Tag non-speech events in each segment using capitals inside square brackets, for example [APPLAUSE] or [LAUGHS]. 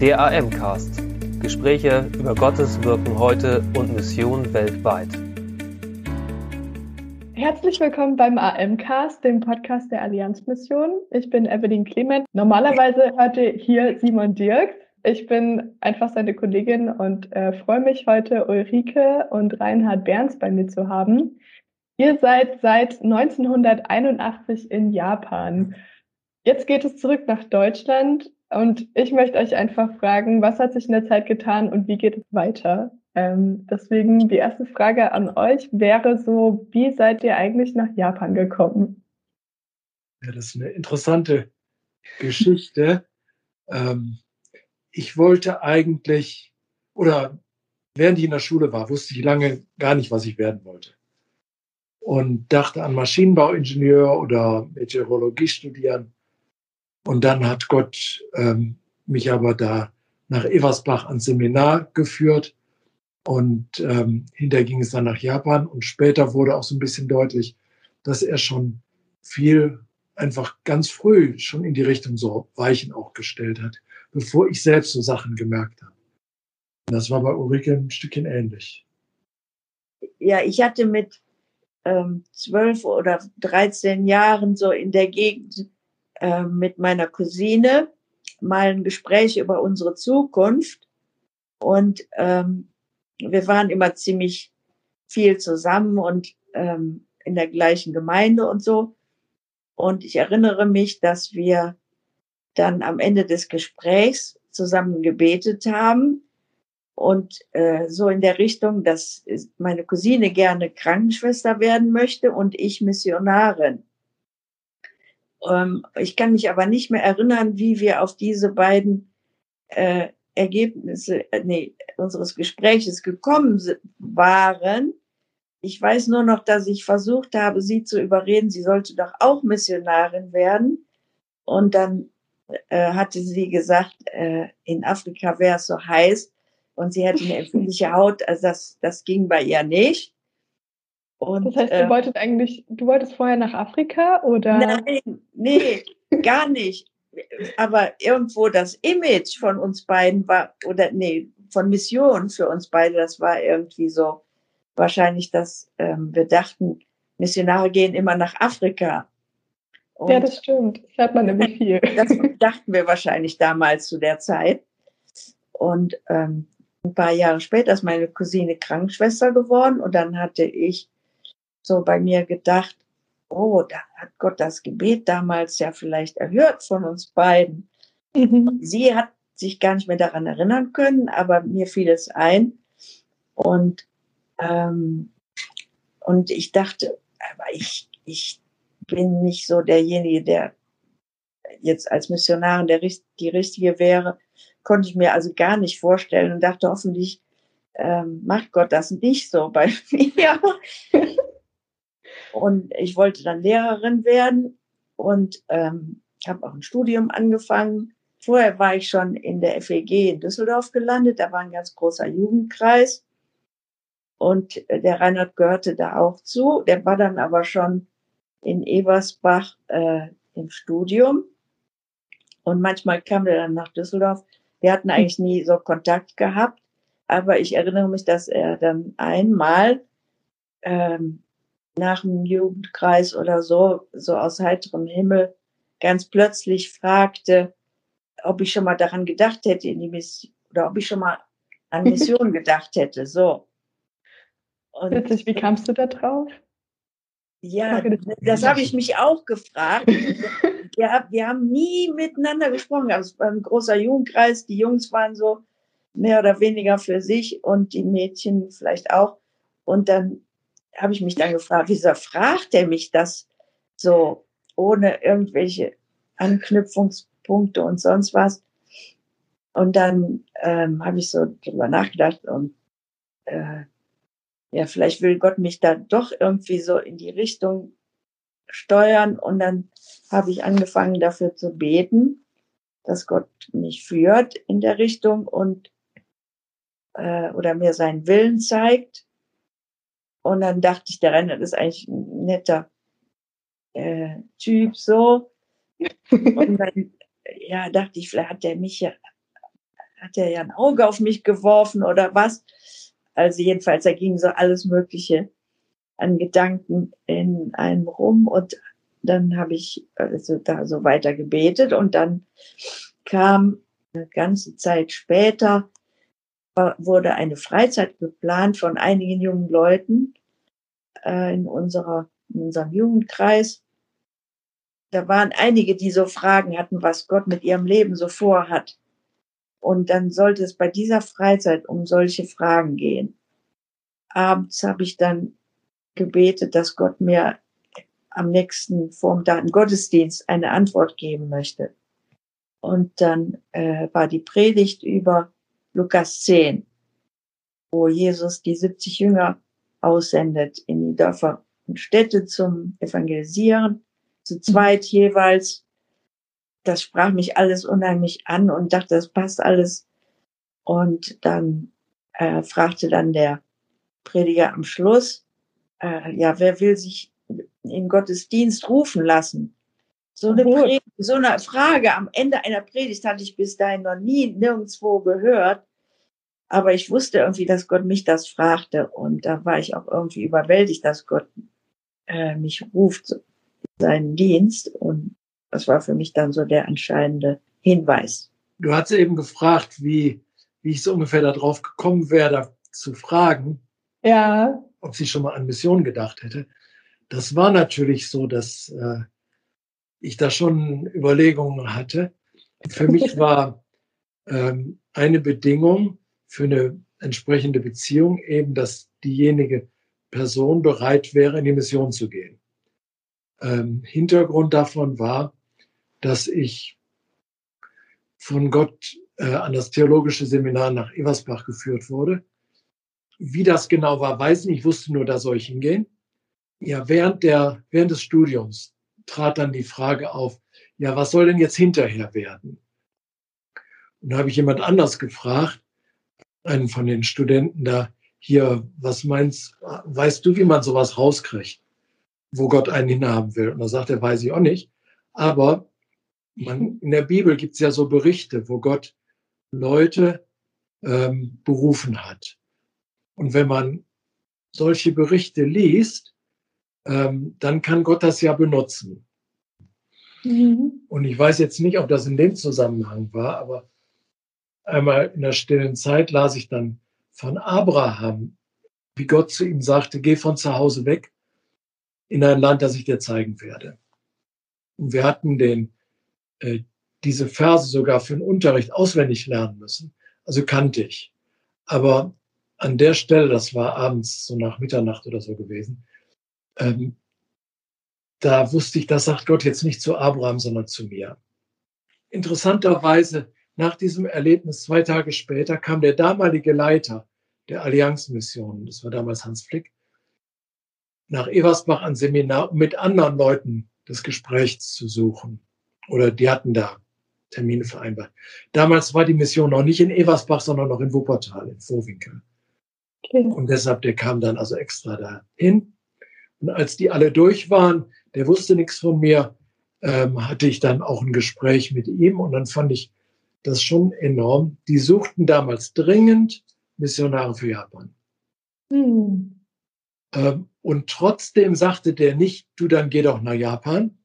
Der AM-Cast. Gespräche über Gottes Wirken heute und Mission weltweit. Herzlich willkommen beim AM-Cast, dem Podcast der Allianzmission. Ich bin Evelyn Clement. Normalerweise hörte hier Simon Dirks. Ich bin einfach seine Kollegin und äh, freue mich heute Ulrike und Reinhard Berns bei mir zu haben. Ihr seid seit 1981 in Japan. Jetzt geht es zurück nach Deutschland und ich möchte euch einfach fragen, was hat sich in der Zeit getan und wie geht es weiter? Ähm, deswegen die erste Frage an euch wäre so, wie seid ihr eigentlich nach Japan gekommen? Ja, das ist eine interessante Geschichte. Ähm, ich wollte eigentlich, oder während ich in der Schule war, wusste ich lange gar nicht, was ich werden wollte. Und dachte an Maschinenbauingenieur oder Meteorologie studieren und dann hat Gott ähm, mich aber da nach Eversbach ans Seminar geführt und ähm, hinterher ging es dann nach Japan und später wurde auch so ein bisschen deutlich, dass er schon viel einfach ganz früh schon in die Richtung so Weichen auch gestellt hat, bevor ich selbst so Sachen gemerkt habe. Und das war bei Ulrike ein Stückchen ähnlich. Ja, ich hatte mit ähm, zwölf oder dreizehn Jahren so in der Gegend äh, mit meiner Cousine mal ein Gespräch über unsere Zukunft. Und ähm, wir waren immer ziemlich viel zusammen und ähm, in der gleichen Gemeinde und so. Und ich erinnere mich, dass wir dann am Ende des Gesprächs zusammen gebetet haben und äh, so in der Richtung, dass meine Cousine gerne Krankenschwester werden möchte und ich Missionarin. Ähm, ich kann mich aber nicht mehr erinnern, wie wir auf diese beiden äh, Ergebnisse äh, nee, unseres Gespräches gekommen waren. Ich weiß nur noch, dass ich versucht habe, sie zu überreden, sie sollte doch auch Missionarin werden. Und dann äh, hatte sie gesagt, äh, in Afrika wäre es so heiß und sie hätte eine empfindliche Haut. Also das, das ging bei ihr nicht. Und, das heißt, du äh, wolltest eigentlich, du wolltest vorher nach Afrika oder? Nein, nee, gar nicht. Aber irgendwo das Image von uns beiden war, oder nee, von Mission für uns beide, das war irgendwie so wahrscheinlich, dass ähm, wir dachten, Missionare gehen immer nach Afrika. Und ja, das stimmt. Das hört man nämlich viel. [LAUGHS] Das dachten wir wahrscheinlich damals zu der Zeit. Und ähm, ein paar Jahre später ist meine Cousine Krankenschwester geworden und dann hatte ich so bei mir gedacht, oh, da hat Gott das Gebet damals ja vielleicht erhört von uns beiden. Mhm. Sie hat sich gar nicht mehr daran erinnern können, aber mir fiel es ein. Und, ähm, und ich dachte, aber ich, ich bin nicht so derjenige, der jetzt als Missionarin der, die Richtige wäre, konnte ich mir also gar nicht vorstellen und dachte, hoffentlich ähm, macht Gott das nicht so bei [LAUGHS] mir. [LAUGHS] Und ich wollte dann Lehrerin werden und ähm, habe auch ein Studium angefangen. Vorher war ich schon in der FEG in Düsseldorf gelandet. Da war ein ganz großer Jugendkreis. Und der Reinhard gehörte da auch zu. Der war dann aber schon in Eversbach äh, im Studium. Und manchmal kam der dann nach Düsseldorf. Wir hatten eigentlich nie so Kontakt gehabt. Aber ich erinnere mich, dass er dann einmal ähm, nach dem Jugendkreis oder so, so aus heiterem Himmel, ganz plötzlich fragte, ob ich schon mal daran gedacht hätte, in die Mission, oder ob ich schon mal an [LAUGHS] Mission gedacht hätte, so. Und Witzig, wie kamst du da drauf? Ja, das habe ich mich auch gefragt. [LAUGHS] wir, wir haben nie miteinander gesprochen. Also es war ein großer Jugendkreis. Die Jungs waren so mehr oder weniger für sich und die Mädchen vielleicht auch. Und dann habe ich mich dann gefragt, wieso fragt er mich das so ohne irgendwelche Anknüpfungspunkte und sonst was? Und dann ähm, habe ich so drüber nachgedacht und äh, ja, vielleicht will Gott mich da doch irgendwie so in die Richtung steuern. Und dann habe ich angefangen dafür zu beten, dass Gott mich führt in der Richtung und äh, oder mir seinen Willen zeigt. Und dann dachte ich, der Renner ist eigentlich ein netter äh, Typ, so. Und dann ja, dachte ich, vielleicht hat der mich ja, hat er ja ein Auge auf mich geworfen oder was. Also jedenfalls, da ging so alles Mögliche an Gedanken in einem rum und dann habe ich also da so weiter gebetet und dann kam eine ganze Zeit später wurde eine Freizeit geplant von einigen jungen Leuten äh, in unserer in unserem Jugendkreis. Da waren einige, die so Fragen hatten, was Gott mit ihrem Leben so vorhat. Und dann sollte es bei dieser Freizeit um solche Fragen gehen. Abends habe ich dann gebetet, dass Gott mir am nächsten Vormittag im Gottesdienst eine Antwort geben möchte. Und dann äh, war die Predigt über Lukas 10, wo Jesus die 70 Jünger aussendet in die Dörfer und Städte zum Evangelisieren, zu zweit jeweils. Das sprach mich alles unheimlich an und dachte, das passt alles. Und dann äh, fragte dann der Prediger am Schluss, äh, ja, wer will sich in Gottesdienst rufen lassen? So eine, Predigt, so eine Frage am Ende einer Predigt hatte ich bis dahin noch nie nirgendwo gehört. Aber ich wusste irgendwie, dass Gott mich das fragte. Und da war ich auch irgendwie überwältigt, dass Gott äh, mich ruft in seinen Dienst. Und das war für mich dann so der entscheidende Hinweis. Du hast eben gefragt, wie, wie ich so ungefähr darauf gekommen wäre, da zu fragen. Ja. Ob sie schon mal an Mission gedacht hätte. Das war natürlich so, dass äh, ich da schon Überlegungen hatte. Für mich [LAUGHS] war ähm, eine Bedingung für eine entsprechende Beziehung eben, dass diejenige Person bereit wäre, in die Mission zu gehen. Ähm, Hintergrund davon war, dass ich von Gott äh, an das theologische Seminar nach Eversbach geführt wurde. Wie das genau war, weiß ich nicht. Ich wusste nur, da soll ich hingehen. Ja, während der, während des Studiums trat dann die Frage auf, ja, was soll denn jetzt hinterher werden? Und da habe ich jemand anders gefragt, einen von den Studenten da, hier, was meinst, weißt du, wie man sowas rauskriegt, wo Gott einen hinhaben will? Und da sagt er, weiß ich auch nicht. Aber man, in der Bibel gibt es ja so Berichte, wo Gott Leute ähm, berufen hat. Und wenn man solche Berichte liest, ähm, dann kann Gott das ja benutzen. Mhm. Und ich weiß jetzt nicht, ob das in dem Zusammenhang war, aber einmal in der stillen Zeit las ich dann von Abraham, wie Gott zu ihm sagte, geh von zu Hause weg in ein Land, das ich dir zeigen werde. Und wir hatten den, äh, diese Verse sogar für den Unterricht auswendig lernen müssen. Also kannte ich. Aber an der Stelle, das war abends so nach Mitternacht oder so gewesen, ähm, da wusste ich, das sagt Gott jetzt nicht zu Abraham, sondern zu mir. Interessanterweise, nach diesem Erlebnis, zwei Tage später, kam der damalige Leiter der Allianzmission, das war damals Hans Flick, nach Eversbach an Seminar, um mit anderen Leuten das Gespräch zu suchen. Oder die hatten da Termine vereinbart. Damals war die Mission noch nicht in Eversbach, sondern noch in Wuppertal, in Vorwinkel. Okay. Und deshalb, der kam dann also extra dahin. Und als die alle durch waren, der wusste nichts von mir, ähm, hatte ich dann auch ein Gespräch mit ihm und dann fand ich das schon enorm. Die suchten damals dringend Missionare für Japan. Hm. Ähm, und trotzdem sagte der nicht, du dann geh doch nach Japan,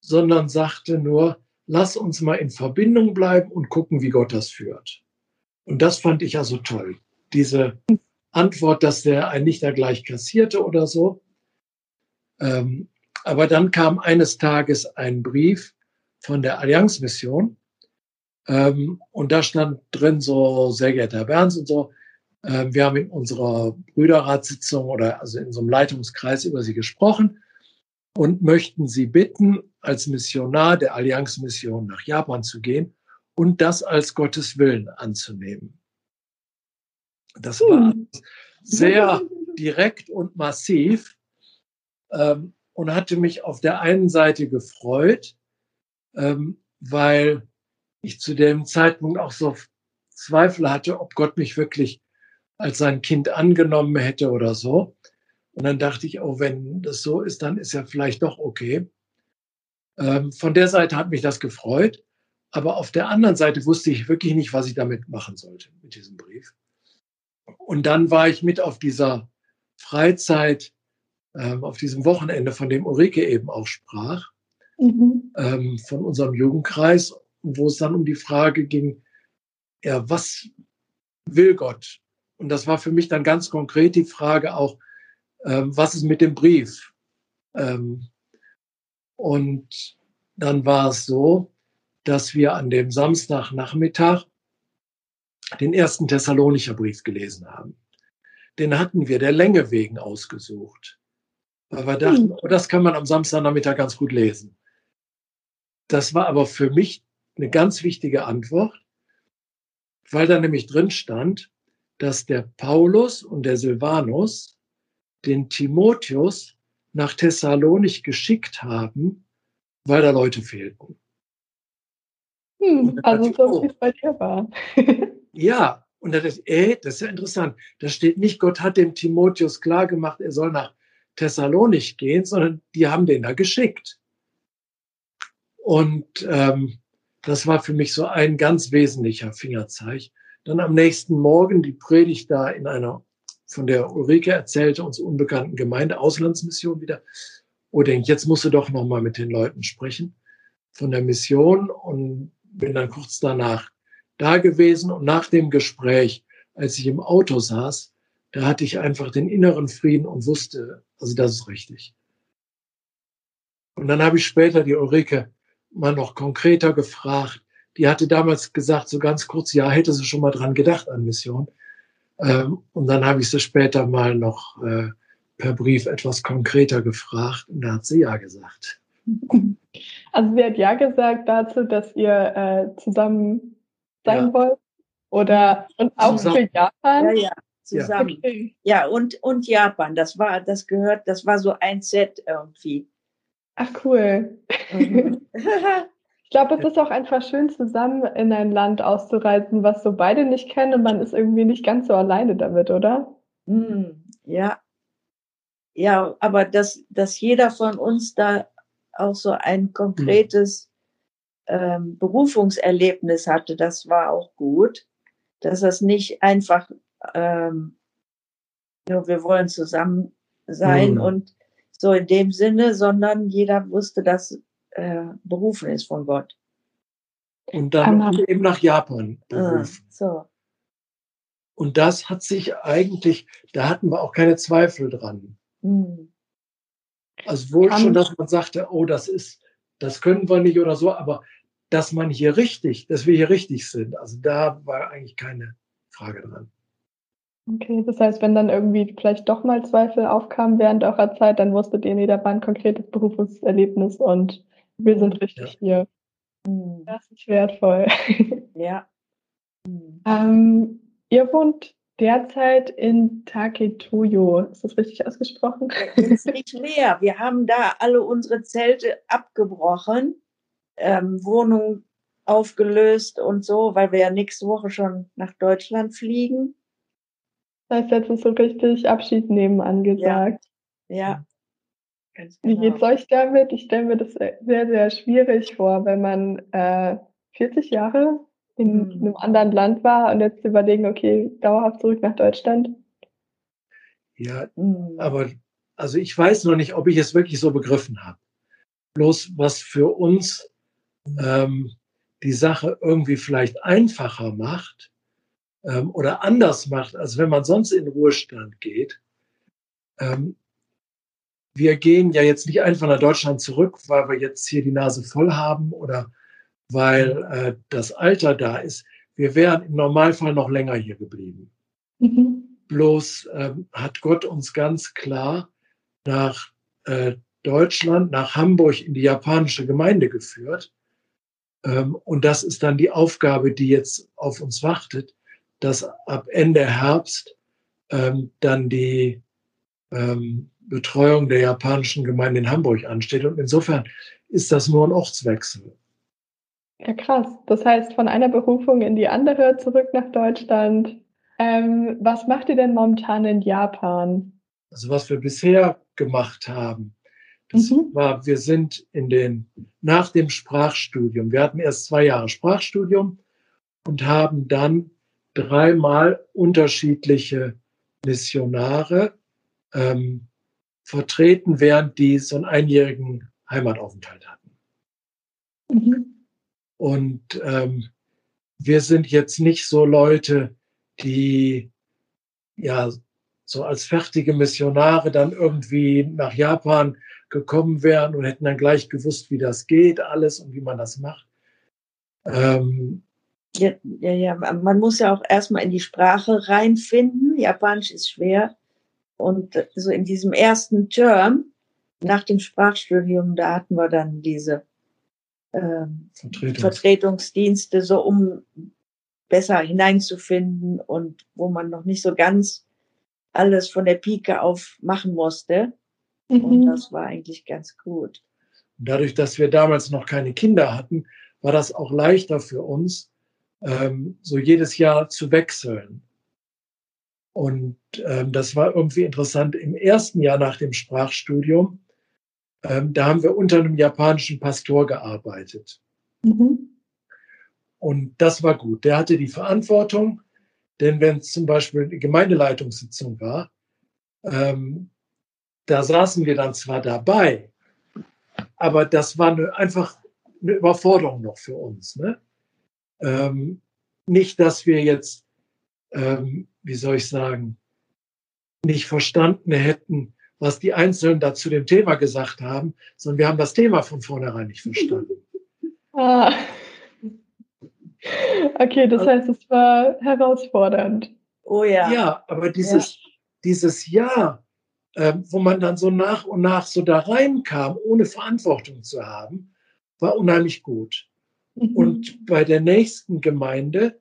sondern sagte nur, lass uns mal in Verbindung bleiben und gucken, wie Gott das führt. Und das fand ich also toll. Diese Antwort, dass der einen nicht da gleich kassierte oder so, ähm, aber dann kam eines Tages ein Brief von der Allianzmission ähm, und da stand drin so, sehr geehrter Herr Berns und so, äh, wir haben in unserer Brüderratssitzung oder also in so einem Leitungskreis über Sie gesprochen und möchten Sie bitten, als Missionar der Allianzmission nach Japan zu gehen und das als Gottes Willen anzunehmen. Das war hm. sehr direkt und massiv ähm, und hatte mich auf der einen Seite gefreut, ähm, weil ich zu dem Zeitpunkt auch so Zweifel hatte, ob Gott mich wirklich als sein Kind angenommen hätte oder so. Und dann dachte ich, oh, wenn das so ist, dann ist ja vielleicht doch okay. Ähm, von der Seite hat mich das gefreut. Aber auf der anderen Seite wusste ich wirklich nicht, was ich damit machen sollte, mit diesem Brief. Und dann war ich mit auf dieser Freizeit, ähm, auf diesem Wochenende, von dem Ulrike eben auch sprach, mhm. ähm, von unserem Jugendkreis, wo es dann um die Frage ging, ja, was will Gott? Und das war für mich dann ganz konkret die Frage auch, ähm, was ist mit dem Brief? Ähm, und dann war es so, dass wir an dem Samstagnachmittag den ersten Thessalonicher Brief gelesen haben. Den hatten wir der Länge wegen ausgesucht. Weil wir dachten, oh, das kann man am Samstagnachmittag ganz gut lesen. Das war aber für mich eine ganz wichtige Antwort, weil da nämlich drin stand, dass der Paulus und der Silvanus den Timotheus nach Thessalonich geschickt haben, weil da Leute fehlten. Hm, also so es bei dir war. [LAUGHS] ja, und das ist, ey, das ist ja interessant. Da steht nicht, Gott hat dem Timotheus klargemacht, er soll nach Thessalonich gehen, sondern die haben den da geschickt. Und ähm, das war für mich so ein ganz wesentlicher Fingerzeig. Dann am nächsten Morgen die Predigt da in einer von der Ulrike erzählte, uns unbekannten Gemeinde, Auslandsmission wieder. Oh, denk, jetzt musst du doch nochmal mit den Leuten sprechen von der Mission und bin dann kurz danach da gewesen und nach dem Gespräch, als ich im Auto saß, da hatte ich einfach den inneren Frieden und wusste, also das ist richtig. Und dann habe ich später die Ulrike mal noch konkreter gefragt. Die hatte damals gesagt, so ganz kurz, ja, hätte sie schon mal dran gedacht an Mission. Ähm, und dann habe ich sie später mal noch äh, per Brief etwas konkreter gefragt und da hat sie ja gesagt. [LAUGHS] Also sie hat ja gesagt dazu, dass ihr äh, zusammen sein ja. wollt oder und auch zusammen. für Japan. Ja, ja, zusammen. Okay. Ja, und und Japan, das war das gehört, das war so ein Set irgendwie. Ach cool. Mhm. [LAUGHS] ich glaube, es ist auch einfach schön, zusammen in ein Land auszureisen, was so beide nicht kennen und man ist irgendwie nicht ganz so alleine damit, oder? Mm, ja. Ja, aber dass, dass jeder von uns da auch so ein konkretes ähm, Berufungserlebnis hatte, das war auch gut. Dass das nicht einfach, ähm, nur wir wollen zusammen sein mm. und so in dem Sinne, sondern jeder wusste, dass äh, berufen ist von Gott. Und dann Aha. eben nach Japan berufen. Ah, so. Und das hat sich eigentlich, da hatten wir auch keine Zweifel dran. Hm. Also wohl schon, dass man sagte, oh, das ist, das können wir nicht oder so, aber dass man hier richtig, dass wir hier richtig sind, also da war eigentlich keine Frage dran. Okay, das heißt, wenn dann irgendwie vielleicht doch mal Zweifel aufkamen während eurer Zeit, dann wusstet ihr, nee, da war ein konkretes Berufserlebnis und wir sind richtig ja. hier. Hm. Das ist wertvoll. [LAUGHS] Ja. Hm. Ähm, ihr wohnt derzeit in Taketoyo. Ist das richtig ausgesprochen? Jetzt nicht mehr. Wir haben da alle unsere Zelte abgebrochen, ähm, Wohnung aufgelöst und so, weil wir ja nächste Woche schon nach Deutschland fliegen. Das heißt, jetzt ist so richtig Abschied nehmen angesagt. Ja. ja. Genau. Wie geht's euch damit? Ich stelle mir das sehr, sehr schwierig vor, wenn man äh, 40 Jahre in mhm. einem anderen Land war und jetzt überlegen, okay, dauerhaft zurück nach Deutschland. Ja, mhm. aber also ich weiß noch nicht, ob ich es wirklich so begriffen habe. Bloß was für uns ähm, die Sache irgendwie vielleicht einfacher macht, ähm, oder anders macht, als wenn man sonst in Ruhestand geht. Ähm, wir gehen ja jetzt nicht einfach nach Deutschland zurück, weil wir jetzt hier die Nase voll haben oder weil äh, das Alter da ist. Wir wären im Normalfall noch länger hier geblieben. Mhm. Bloß ähm, hat Gott uns ganz klar nach äh, Deutschland, nach Hamburg in die japanische Gemeinde geführt. Ähm, und das ist dann die Aufgabe, die jetzt auf uns wartet dass ab Ende Herbst ähm, dann die ähm, Betreuung der japanischen Gemeinde in Hamburg ansteht. Und insofern ist das nur ein Ortswechsel. Ja, krass. Das heißt, von einer Berufung in die andere zurück nach Deutschland. Ähm, was macht ihr denn momentan in Japan? Also was wir bisher gemacht haben, Das mhm. war, wir sind in den, nach dem Sprachstudium, wir hatten erst zwei Jahre Sprachstudium und haben dann dreimal unterschiedliche Missionare ähm, vertreten, während die so einen einjährigen Heimataufenthalt hatten. Mhm. Und ähm, wir sind jetzt nicht so Leute, die ja so als fertige Missionare dann irgendwie nach Japan gekommen wären und hätten dann gleich gewusst, wie das geht, alles und wie man das macht. Ähm, ja, ja, ja, man muss ja auch erstmal in die Sprache reinfinden. Japanisch ist schwer. Und so in diesem ersten Term nach dem Sprachstudium, da hatten wir dann diese ähm, Vertretungs Vertretungsdienste, so um besser hineinzufinden und wo man noch nicht so ganz alles von der Pike auf machen musste. Mhm. Und das war eigentlich ganz gut. dadurch, dass wir damals noch keine Kinder hatten, war das auch leichter für uns, ähm, so jedes Jahr zu wechseln. Und ähm, das war irgendwie interessant. Im ersten Jahr nach dem Sprachstudium, ähm, da haben wir unter einem japanischen Pastor gearbeitet. Mhm. Und das war gut. Der hatte die Verantwortung, denn wenn es zum Beispiel eine Gemeindeleitungssitzung war, ähm, da saßen wir dann zwar dabei, aber das war eine, einfach eine Überforderung noch für uns. Ne? Ähm, nicht, dass wir jetzt, ähm, wie soll ich sagen, nicht verstanden hätten, was die Einzelnen da zu dem Thema gesagt haben, sondern wir haben das Thema von vornherein nicht verstanden. [LAUGHS] Ah. Okay, das heißt, es war herausfordernd. Oh ja. Ja, aber dieses, ja. dieses Jahr, äh, wo man dann so nach und nach so da reinkam, ohne Verantwortung zu haben, war unheimlich gut. Mhm. Und [LAUGHS] bei der nächsten Gemeinde,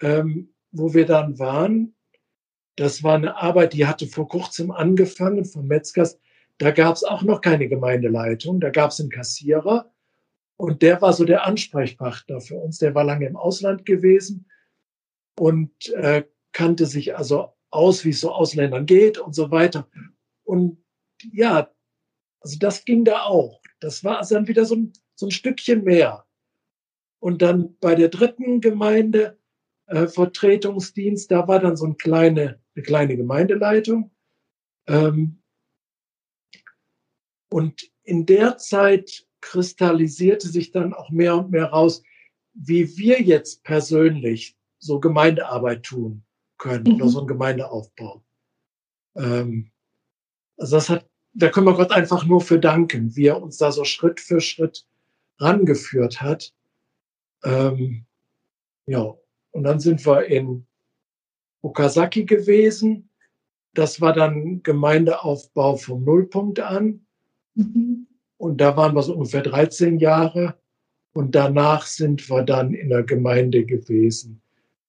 ähm, wo wir dann waren, das war eine Arbeit, die hatte vor kurzem angefangen von Metzgers. Da gab es auch noch keine Gemeindeleitung, da gab es einen Kassierer und der war so der Ansprechpartner für uns. Der war lange im Ausland gewesen und äh, kannte sich also aus, wie es so Ausländern geht und so weiter. Und ja, also das ging da auch. Das war also dann wieder so ein, so ein Stückchen mehr. Und dann bei der dritten Gemeinde, äh, Vertretungsdienst, da war dann so eine kleine, eine kleine Gemeindeleitung. Ähm, und in der Zeit kristallisierte sich dann auch mehr und mehr raus, wie wir jetzt persönlich so Gemeindearbeit tun können mhm. oder so einen Gemeindeaufbau. Ähm, also das hat, da können wir Gott einfach nur für danken, wie er uns da so Schritt für Schritt rangeführt hat. Ähm, ja, und dann sind wir in Okazaki gewesen. Das war dann Gemeindeaufbau vom Nullpunkt an. Mhm. Und da waren wir so ungefähr 13 Jahre. Und danach sind wir dann in der Gemeinde gewesen,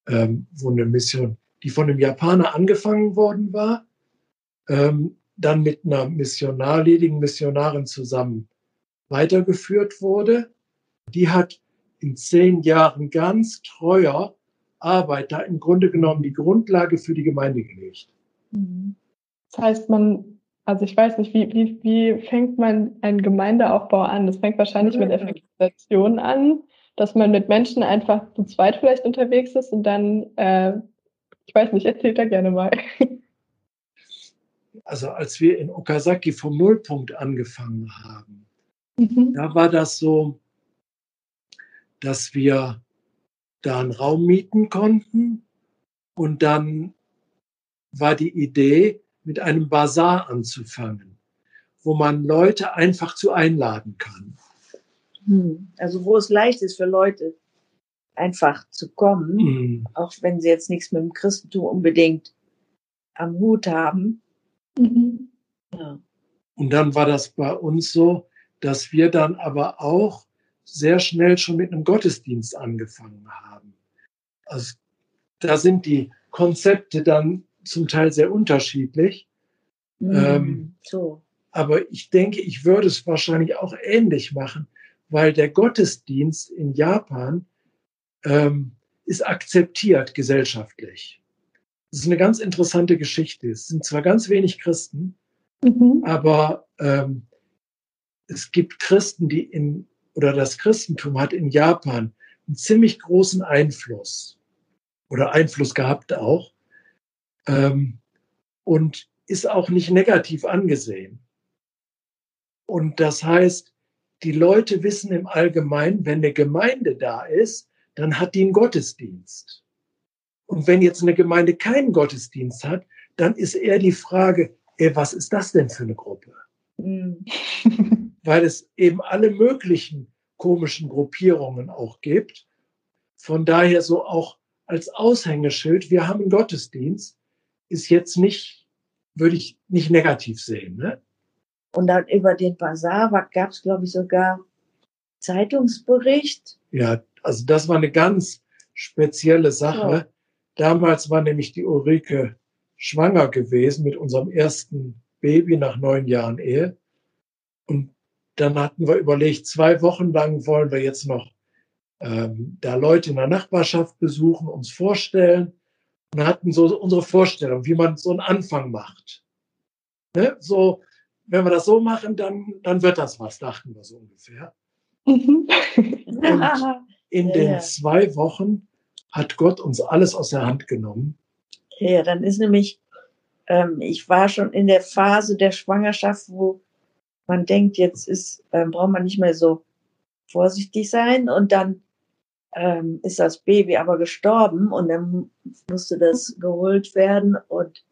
ähm, wo eine Mission, die von einem Japaner angefangen worden war, ähm, dann mit einer Missionar, ledigen Missionarin zusammen weitergeführt wurde. Die hat in zehn Jahren ganz treuer Arbeit da im Grunde genommen die Grundlage für die Gemeinde gelegt. Mhm. Das heißt, man also ich weiß nicht, wie, wie, wie fängt man einen Gemeindeaufbau an? Das fängt wahrscheinlich mit Evangelisation an, dass man mit Menschen einfach zu zweit vielleicht unterwegs ist und dann, äh, ich weiß nicht, erzählt da gerne mal. [LAUGHS] Also als wir in Okazaki vom Nullpunkt angefangen haben, mhm. da war das so, dass wir da einen Raum mieten konnten und dann war die Idee, mit einem Bazar anzufangen, wo man Leute einfach zu einladen kann. Hm. Also wo es leicht ist für Leute, einfach zu kommen, mhm. auch wenn sie jetzt nichts mit dem Christentum unbedingt am Hut haben. Mhm. Ja. Und dann war das bei uns so, dass wir dann aber auch sehr schnell schon mit einem Gottesdienst angefangen haben. Also da sind die Konzepte dann zum Teil sehr unterschiedlich. Mhm, ähm, so. Aber ich denke, ich würde es wahrscheinlich auch ähnlich machen, weil der Gottesdienst in Japan ähm, ist akzeptiert gesellschaftlich. Das ist eine ganz interessante Geschichte. Es sind zwar ganz wenig Christen, mhm. aber ähm, es gibt Christen, die in, oder das Christentum hat in Japan einen ziemlich großen Einfluss oder Einfluss gehabt auch ähm, und ist auch nicht negativ angesehen. Und das heißt, die Leute wissen im Allgemeinen, wenn eine Gemeinde da ist, dann hat die einen Gottesdienst. Und wenn jetzt eine Gemeinde keinen Gottesdienst hat, dann ist eher die Frage, ey, was ist das denn für eine Gruppe? [LAUGHS] Weil es eben alle möglichen komischen Gruppierungen auch gibt. Von daher so auch als Aushängeschild, wir haben einen Gottesdienst, ist jetzt nicht, würde ich nicht negativ sehen. Ne? Und dann über den Bazar gab es, glaube ich, sogar Zeitungsbericht. Ja, also das war eine ganz spezielle Sache. Ja. Damals war nämlich die Ulrike schwanger gewesen mit unserem ersten Baby nach neun Jahren Ehe. Dann hatten wir überlegt, zwei Wochen lang wollen wir jetzt noch ähm, da Leute in der Nachbarschaft besuchen, uns vorstellen und hatten so unsere Vorstellung, wie man so einen Anfang macht. Ne? So, wenn wir das so machen, dann, dann wird das was, dachten wir so ungefähr. Mhm. Und [LAUGHS] in ja, den zwei Wochen hat Gott uns alles aus der Hand genommen. Ja, dann ist nämlich, ähm, ich war schon in der Phase der Schwangerschaft, wo man denkt, jetzt ist, ähm, braucht man nicht mehr so vorsichtig sein und dann ähm, ist das Baby aber gestorben und dann musste das geholt werden und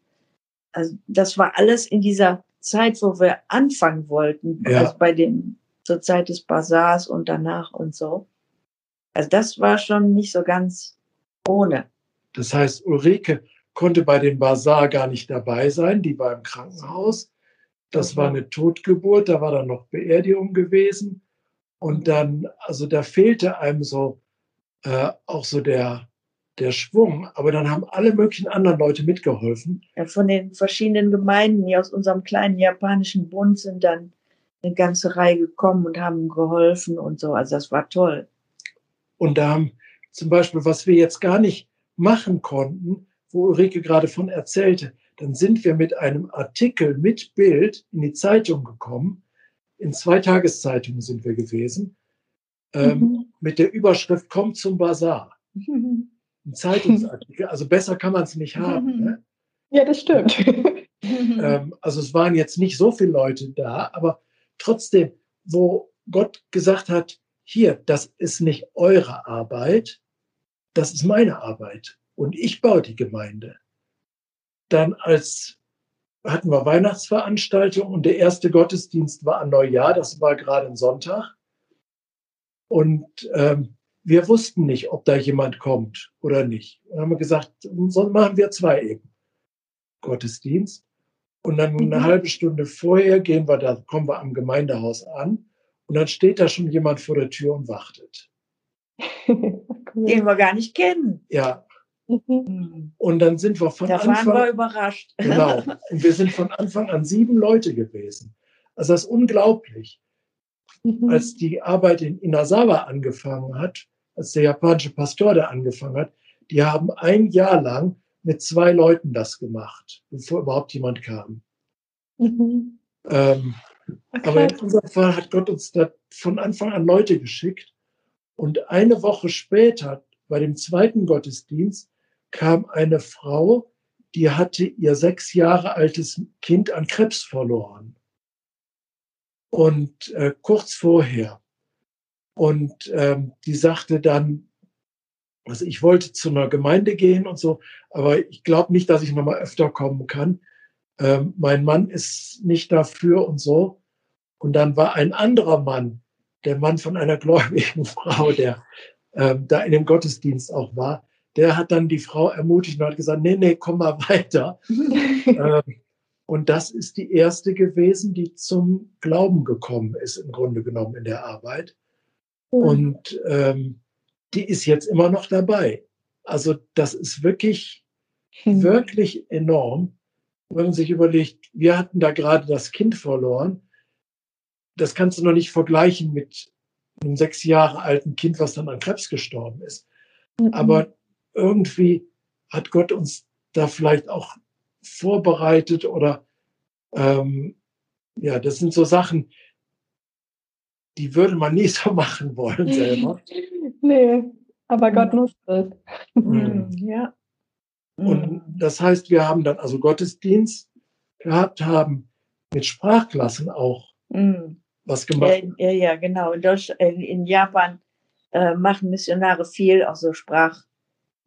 also das war alles in dieser Zeit, wo wir anfangen wollten, ja. also bei dem zur Zeit des Bazars und danach und so. Also das war schon nicht so ganz ohne. Das heißt, Ulrike konnte bei dem Bazar gar nicht dabei sein, die war im Krankenhaus. Das war eine Totgeburt, da war dann noch Beerdigung gewesen. Und dann, also da fehlte einem so äh, auch so der, der Schwung. Aber dann haben alle möglichen anderen Leute mitgeholfen. Ja, von den verschiedenen Gemeinden hier aus unserem kleinen japanischen Bund sind dann eine ganze Reihe gekommen und haben geholfen und so. Also das war toll. Und da haben zum Beispiel, was wir jetzt gar nicht machen konnten, wo Ulrike gerade von erzählte, dann sind wir mit einem Artikel mit Bild in die Zeitung gekommen. In zwei Tageszeitungen sind wir gewesen. Ähm, mhm. Mit der Überschrift Kommt zum Bazar. Mhm. [LAUGHS] Ein Zeitungsartikel. Also besser kann man es nicht haben. Mhm. Ne? Ja, das stimmt. [LAUGHS] ähm, also es waren jetzt nicht so viele Leute da, aber trotzdem, wo Gott gesagt hat, hier, das ist nicht eure Arbeit, das ist meine Arbeit und ich baue die Gemeinde. Dann als hatten wir Weihnachtsveranstaltung und der erste Gottesdienst war an Neujahr, das war gerade ein Sonntag. Und ähm, wir wussten nicht, ob da jemand kommt oder nicht. Und haben wir gesagt, so machen wir zwei eben. Gottesdienst. Und dann eine mhm. halbe Stunde vorher gehen wir da, kommen wir am Gemeindehaus an. Und dann steht da schon jemand vor der Tür und wartet. [LAUGHS] Den wir gar nicht kennen. Ja. Mhm. Und dann sind wir von da Anfang waren wir überrascht. Genau. [LAUGHS] Und wir sind von Anfang an sieben Leute gewesen. Also das ist unglaublich. Mhm. Als die Arbeit in Inazawa angefangen hat, als der japanische Pastor da angefangen hat, die haben ein Jahr lang mit zwei Leuten das gemacht, bevor überhaupt jemand kam. Mhm. Ähm, okay. Aber in unserem Fall hat Gott uns da von Anfang an Leute geschickt. Und eine Woche später, bei dem zweiten Gottesdienst, kam eine Frau, die hatte ihr sechs Jahre altes Kind an Krebs verloren. Und äh, kurz vorher. Und ähm, die sagte dann, also ich wollte zu einer Gemeinde gehen und so, aber ich glaube nicht, dass ich nochmal öfter kommen kann. Ähm, mein Mann ist nicht dafür und so. Und dann war ein anderer Mann, der Mann von einer [LAUGHS] gläubigen Frau, der ähm, da in dem Gottesdienst auch war, der hat dann die Frau ermutigt und hat gesagt, nee, nee, komm mal [LAUGHS] weiter. [LAUGHS] ähm, und das ist die erste gewesen, die zum Glauben gekommen ist, im Grunde genommen in der Arbeit. Mhm. Und ähm, die ist jetzt immer noch dabei. Also das ist wirklich, mhm. wirklich enorm, wenn man sich überlegt, wir hatten da gerade das Kind verloren. Das kannst du noch nicht vergleichen mit einem sechs Jahre alten Kind, was dann an Krebs gestorben ist. Mhm. Aber irgendwie hat Gott uns da vielleicht auch vorbereitet oder ähm, ja, das sind so Sachen, die würde man nie [LAUGHS] so machen wollen selber. nee, aber Gott nutzt es. Mhm. Ja. Und das heißt, wir haben dann also Gottesdienst gehabt, haben mit Sprachklassen auch Mhm. was gemacht. Ja, ja, genau. In, Deutsch, in, in Japan äh, machen Missionare viel, auch so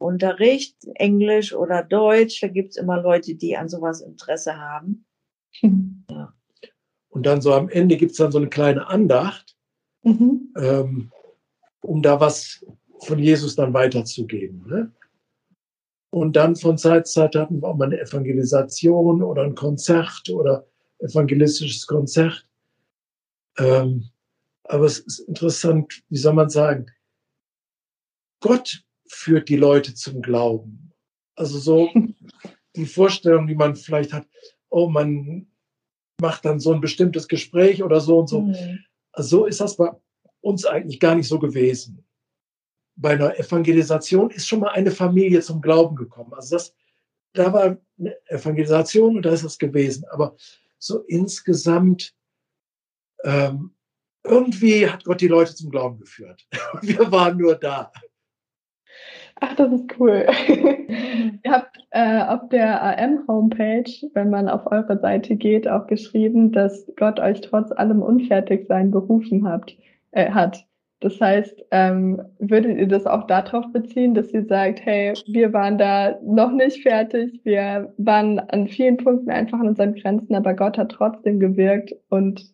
Sprachunterricht, Englisch oder Deutsch. Da gibt's immer Leute, die an sowas Interesse haben. Und dann so am Ende gibt's dann so eine kleine Andacht, Mhm. ähm, um da was von Jesus dann weiterzugeben. Ne? Und dann von Zeit zu Zeit hatten wir auch mal eine Evangelisation oder ein Konzert oder evangelistisches Konzert. Ähm, aber es ist interessant, wie soll man sagen, Gott führt die Leute zum Glauben. Also so [LAUGHS] die Vorstellung, die man vielleicht hat, oh, man macht dann so ein bestimmtes Gespräch oder so und so. Mhm. Also so ist das bei uns eigentlich gar nicht so gewesen. Bei einer Evangelisation ist schon mal eine Familie zum Glauben gekommen. Also das, da war eine Evangelisation und da ist das gewesen. Aber so insgesamt, ähm, irgendwie hat Gott die Leute zum Glauben geführt. [LAUGHS] Wir waren nur da. Ach, das ist cool. [LAUGHS] Ihr habt äh, auf der AM-Homepage, wenn man auf eure Seite geht, auch geschrieben, dass Gott euch trotz allem Unfertigsein berufen habt, äh, hat. Das heißt, ähm, würdet ihr das auch darauf beziehen, dass ihr sagt, hey, wir waren da noch nicht fertig, wir waren an vielen Punkten einfach an unseren Grenzen, aber Gott hat trotzdem gewirkt und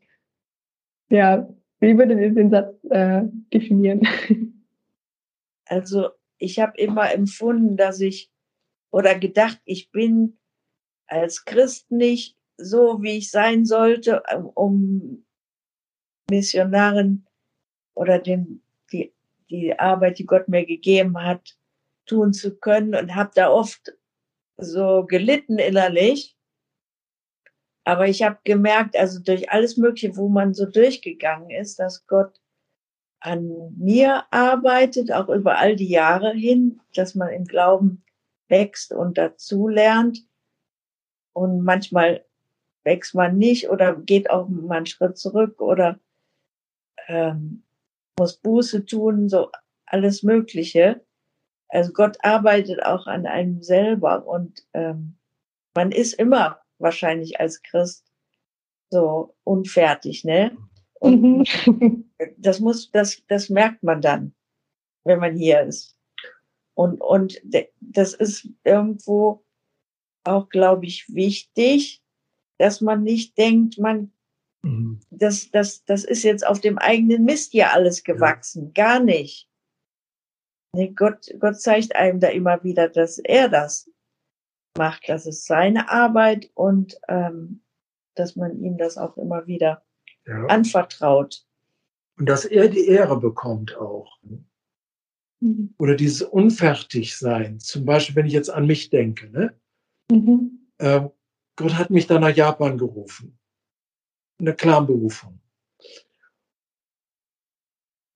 ja, wie würdet ihr den Satz äh, definieren? [LAUGHS] Also ich habe immer empfunden, dass ich oder gedacht, ich bin als Christ nicht so, wie ich sein sollte, um Missionaren oder den, die, die Arbeit, die Gott mir gegeben hat, tun zu können und habe da oft so gelitten innerlich. Aber ich habe gemerkt, also durch alles Mögliche, wo man so durchgegangen ist, dass Gott an mir arbeitet, auch über all die Jahre hin, dass man im Glauben wächst und dazu lernt. Und manchmal wächst man nicht oder geht auch mal einen Schritt zurück oder ähm, muss Buße tun, so alles Mögliche. Also Gott arbeitet auch an einem selber und ähm, man ist immer wahrscheinlich als Christ so unfertig, ne? Und Mhm. [LAUGHS] das muss, das, das merkt man dann, wenn man hier ist. Und, und das ist irgendwo auch, glaube ich, wichtig, dass man nicht denkt, man, Mhm. das, das, das ist jetzt auf dem eigenen Mist hier alles gewachsen. Gar nicht. Nee, Gott, Gott zeigt einem da immer wieder, dass er das macht. Das ist seine Arbeit und ähm, dass man ihm das auch immer wieder Ja. anvertraut. Und dass er die Ehre bekommt auch. Mhm. Oder dieses Unfertigsein. Zum Beispiel, wenn ich jetzt an mich denke. Ne? Mhm. Ähm, Gott hat mich dann nach Japan gerufen. Eine Clan-Berufung.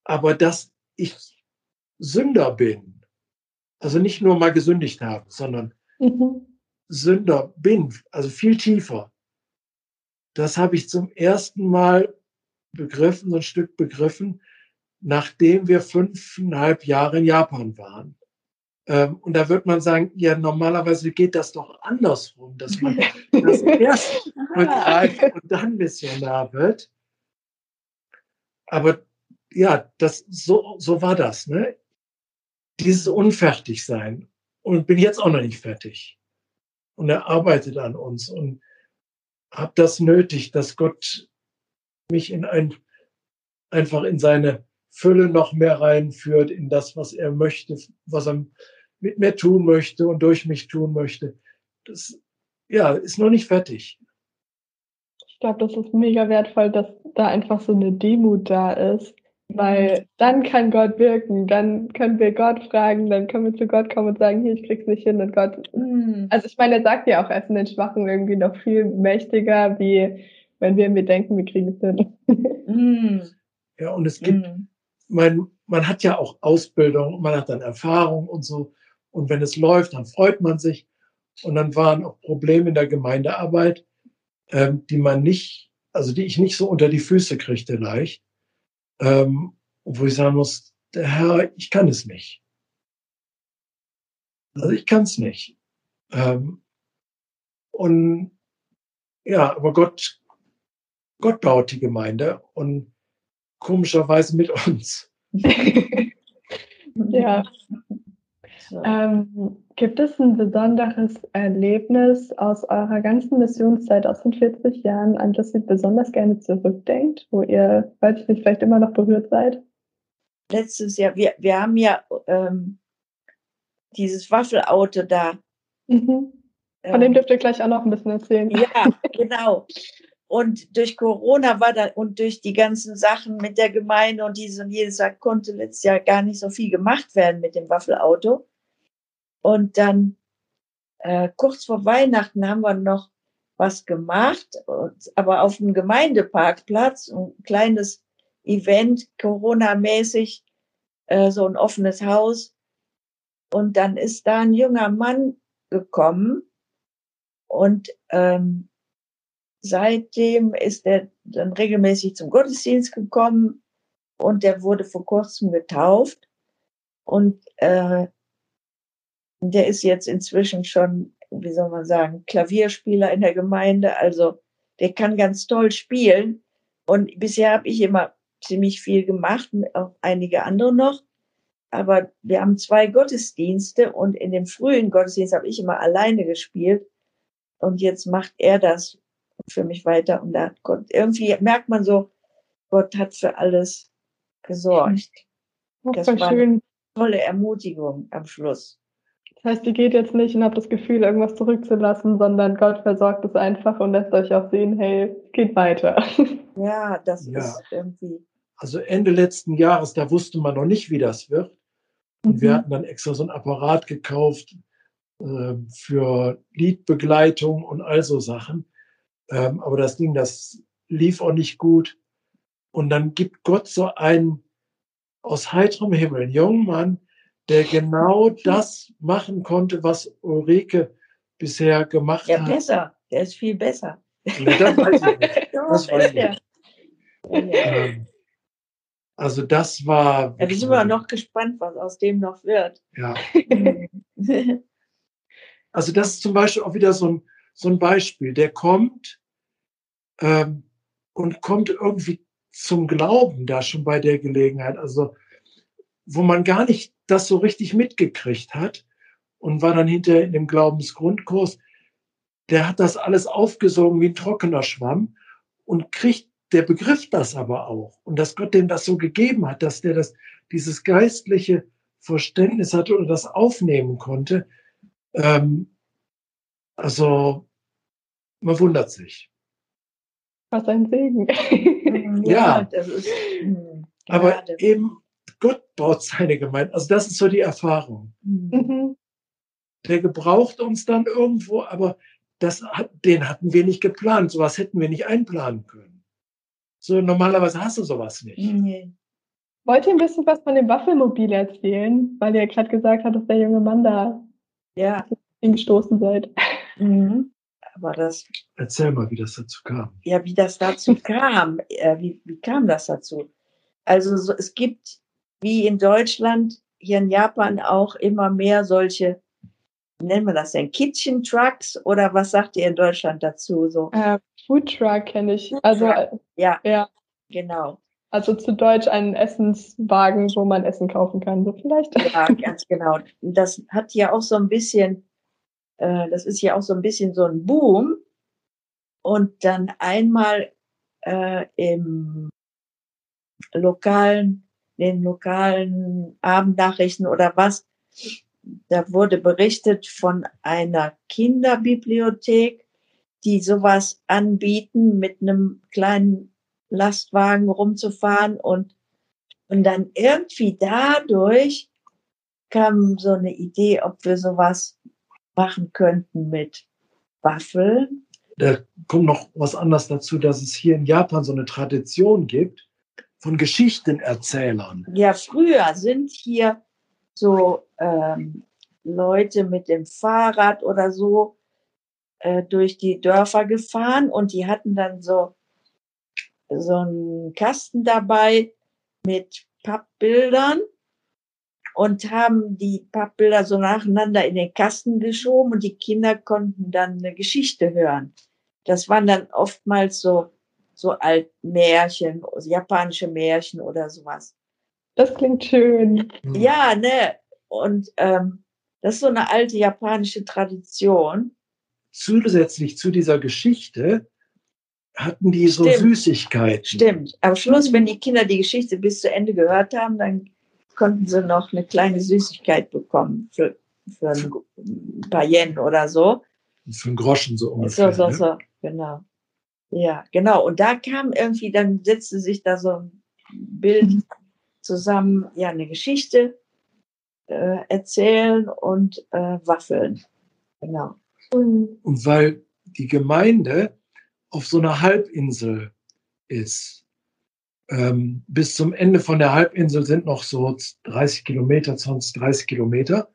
Aber dass ich Sünder bin, also nicht nur mal gesündigt habe, sondern Mhm. Sünder bin, also viel tiefer, das habe ich zum ersten Mal begriffen, so ein Stück begriffen, nachdem wir fünfeinhalb Jahre in Japan waren. Ähm, und da wird man sagen, ja, normalerweise geht das doch andersrum, dass man [LAUGHS] das erst begreift und dann Missionar wird. Aber ja, das, so, so war das, ne? Dieses Unfertigsein. Und bin jetzt auch noch nicht fertig. Und er arbeitet an uns und habe das nötig, dass Gott mich in ein, einfach in seine Fülle noch mehr reinführt, in das, was er möchte, was er mit mir tun möchte und durch mich tun möchte. Das, ja, ist noch nicht fertig. Ich glaube, das ist mega wertvoll, dass da einfach so eine Demut da ist, weil dann kann Gott wirken, dann können wir Gott fragen, dann können wir zu Gott kommen und sagen, hier, ich krieg's nicht hin und Gott. Mm. Also ich meine, er sagt ja auch, er ist in den Schwachen irgendwie noch viel mächtiger, wie wenn wir mir denken, wir kriegen es hin. [LAUGHS] Mm. Ja, und es gibt, Mm. man, man hat ja auch Ausbildung, man hat dann Erfahrung und so. Und wenn es läuft, dann freut man sich. Und dann waren auch Probleme in der Gemeindearbeit, ähm, die man nicht, also die ich nicht so unter die Füße kriegte leicht. Ähm, wo ich sagen muss, der Herr, ich kann es nicht. Also ich kann es nicht. Ähm, und ja, aber Gott, Gott baut die Gemeinde und komischerweise mit uns. [LAUGHS] [LAUGHS] ja. Ähm, gibt es ein besonderes Erlebnis aus eurer ganzen Missionszeit aus den 40 Jahren, an das ihr besonders gerne zurückdenkt, wo ihr, weiß ich nicht, vielleicht immer noch berührt seid? Letztes Jahr, wir, wir haben ja ähm, dieses Waffelauto da. Mhm. Von dem dürft ihr gleich auch noch ein bisschen erzählen. Ja, genau. Und durch Corona war da und durch die ganzen Sachen mit der Gemeinde und dieses und jedes Jahr konnte letztes Jahr gar nicht so viel gemacht werden mit dem Waffelauto. Und dann äh, kurz vor Weihnachten haben wir noch was gemacht, aber auf dem Gemeindeparkplatz, ein kleines Event, Corona-mäßig, äh, so ein offenes Haus. Und dann ist da ein junger Mann gekommen und ähm, seitdem ist er dann regelmäßig zum Gottesdienst gekommen und der wurde vor kurzem getauft. Und äh, der ist jetzt inzwischen schon, wie soll man sagen, Klavierspieler in der Gemeinde. Also der kann ganz toll spielen. Und bisher habe ich immer ziemlich viel gemacht, auch einige andere noch. Aber wir haben zwei Gottesdienste und in dem frühen Gottesdienst habe ich immer alleine gespielt. Und jetzt macht er das für mich weiter. Und da Gott, irgendwie merkt man so, Gott hat für alles gesorgt. Das war eine tolle Ermutigung am Schluss. Das heißt, ihr geht jetzt nicht und habt das Gefühl, irgendwas zurückzulassen, sondern Gott versorgt es einfach und lässt euch auch sehen, hey, es geht weiter. [LAUGHS] Ja, das ja. ist irgendwie. Also Ende letzten Jahres, da wusste man noch nicht, wie das wird. Und mhm. wir hatten dann extra so ein Apparat gekauft äh, für Liedbegleitung und all so Sachen. Ähm, aber das Ding, das lief auch nicht gut. Und dann gibt Gott so einen aus heiterem Himmel, einen jungen Mann, der genau das machen konnte, was Ulrike bisher gemacht ja, hat. Ja, besser. Der ist viel besser. Ja, das weiß ich nicht. [LAUGHS] Das weiß ich nicht. Ähm, also das war. Ja, wir sind wir noch gespannt, was aus dem noch wird. Ja. [LAUGHS] also das ist zum Beispiel auch wieder so ein, so ein Beispiel. Der kommt ähm, und kommt irgendwie zum Glauben da schon bei der Gelegenheit. Also wo man gar nicht das so richtig mitgekriegt hat und war dann hinterher in dem Glaubensgrundkurs, der hat das alles aufgesogen wie ein trockener Schwamm und kriegt, der begriff das aber auch. Und dass Gott dem das so gegeben hat, dass der das, dieses geistliche Verständnis hatte oder das aufnehmen konnte. Ähm, also, man wundert sich. Was ein Segen. [LAUGHS] ja, ja das ist, mh, aber eben Gott baut seine Gemeinde. Also das ist so die Erfahrung. Mhm. Der gebraucht uns dann irgendwo, aber das hat, den hatten wir nicht geplant. Sowas hätten wir nicht einplanen können. So normalerweise hast du sowas nicht. Nee. Wollt ihr ein bisschen was von dem Waffelmobil erzählen? Weil ihr gerade gesagt habt, dass der junge Mann da ja. hingestoßen seid. Mhm. Aber das. Erzähl mal, wie das dazu kam. Ja, wie das dazu kam. Äh, wie, wie kam das dazu? Also so, es gibt wie in Deutschland, hier in Japan auch immer mehr solche, nennen wir das denn, Kitchen Trucks oder was sagt ihr in Deutschland dazu? So? Äh, Food Truck kenne ich. Also, äh, ja, ja, genau. Also zu Deutsch ein Essenswagen, wo man Essen kaufen kann, so vielleicht. Ja, ganz [LAUGHS] genau. Das hat ja auch so ein bisschen, äh, das ist ja auch so ein bisschen so ein Boom. Und dann einmal äh, im lokalen den lokalen Abendnachrichten oder was, da wurde berichtet von einer Kinderbibliothek, die sowas anbieten, mit einem kleinen Lastwagen rumzufahren und, und dann irgendwie dadurch kam so eine Idee, ob wir sowas machen könnten mit Waffeln. Da kommt noch was anderes dazu, dass es hier in Japan so eine Tradition gibt, von Geschichtenerzählern. Ja, früher sind hier so ähm, Leute mit dem Fahrrad oder so äh, durch die Dörfer gefahren und die hatten dann so so einen Kasten dabei mit Pappbildern und haben die Pappbilder so nacheinander in den Kasten geschoben und die Kinder konnten dann eine Geschichte hören. Das waren dann oftmals so, so Altmärchen, japanische Märchen oder sowas. Das klingt schön. Mhm. Ja, ne? Und ähm, das ist so eine alte japanische Tradition. Zusätzlich zu dieser Geschichte hatten die so Stimmt. Süßigkeiten. Stimmt. Am Schluss, wenn die Kinder die Geschichte bis zu Ende gehört haben, dann konnten sie noch eine kleine Süßigkeit bekommen für, für ein paar Yen oder so. Für einen Groschen so ungefähr. So, so, ne? so, genau. Ja, genau. Und da kam irgendwie, dann setzte sich da so ein Bild zusammen, ja, eine Geschichte äh, erzählen und äh, waffeln. Genau. Mhm. Und weil die Gemeinde auf so einer Halbinsel ist, ähm, bis zum Ende von der Halbinsel sind noch so 30 Kilometer, 20, 30 Kilometer.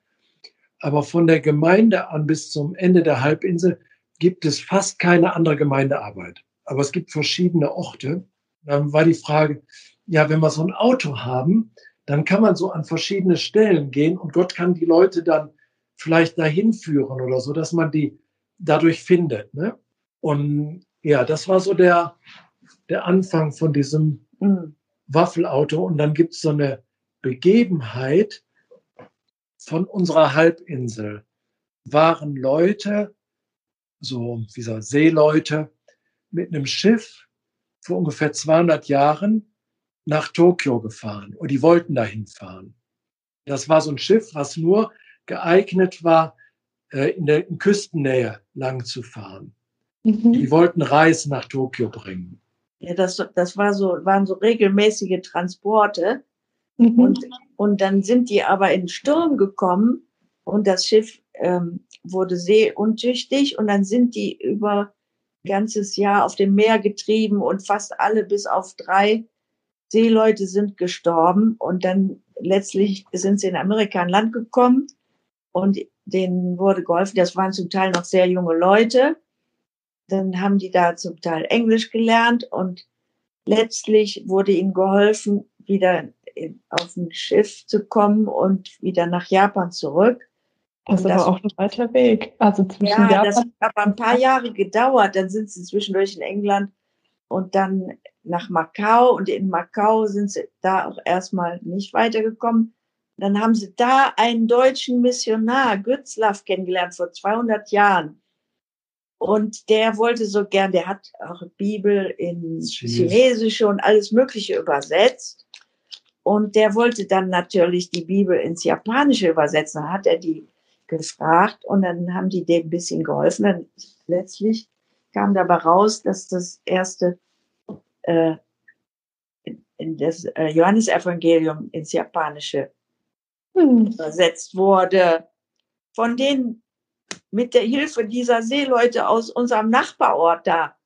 Aber von der Gemeinde an bis zum Ende der Halbinsel gibt es fast keine andere Gemeindearbeit. Aber es gibt verschiedene Orte. Dann war die Frage, ja, wenn wir so ein Auto haben, dann kann man so an verschiedene Stellen gehen und Gott kann die Leute dann vielleicht dahin führen oder so, dass man die dadurch findet. Ne? Und ja, das war so der, der Anfang von diesem Mhm. Waffelauto. Und dann gibt es so eine Begebenheit von unserer Halbinsel. Waren Leute, so dieser Seeleute, mit einem Schiff vor ungefähr 200 Jahren nach Tokio gefahren. Und die wollten dahin fahren. Das war so ein Schiff, was nur geeignet war, äh, in der in Küstennähe lang zu fahren. Mhm. Die wollten Reis nach Tokio bringen. Ja, das, das war so, waren so regelmäßige Transporte. Mhm. Und, und dann sind die aber in den Sturm gekommen und das Schiff ähm, wurde seeuntüchtig und dann sind die über ganzes Jahr auf dem Meer getrieben und fast alle bis auf drei Seeleute sind gestorben und dann letztlich sind sie in Amerika an Land gekommen und denen wurde geholfen. Das waren zum Teil noch sehr junge Leute. Dann haben die da zum Teil Englisch gelernt und letztlich wurde ihnen geholfen, wieder auf ein Schiff zu kommen und wieder nach Japan zurück. Das ist das- aber auch ein weiter Weg. Also zwischen Ja, das Japan. hat aber ein paar Jahre gedauert. Dann sind sie zwischendurch in England und dann nach Macau. Und in Macau sind sie da auch erstmal nicht weitergekommen. Dann haben sie da einen deutschen Missionar, Gützlaff, kennengelernt vor 200 Jahren. Und der wollte so gern, der hat auch Bibel in Chinesisch. Chinesische und alles Mögliche übersetzt. Und der wollte dann natürlich die Bibel ins Japanische übersetzen. Dann hat er die gefragt und dann haben die dem ein bisschen geholfen. Dann letztlich kam dabei raus, dass das erste äh, in, das äh, Johannesevangelium ins Japanische Hm. übersetzt wurde. Von denen mit der Hilfe dieser Seeleute aus unserem Nachbarort da.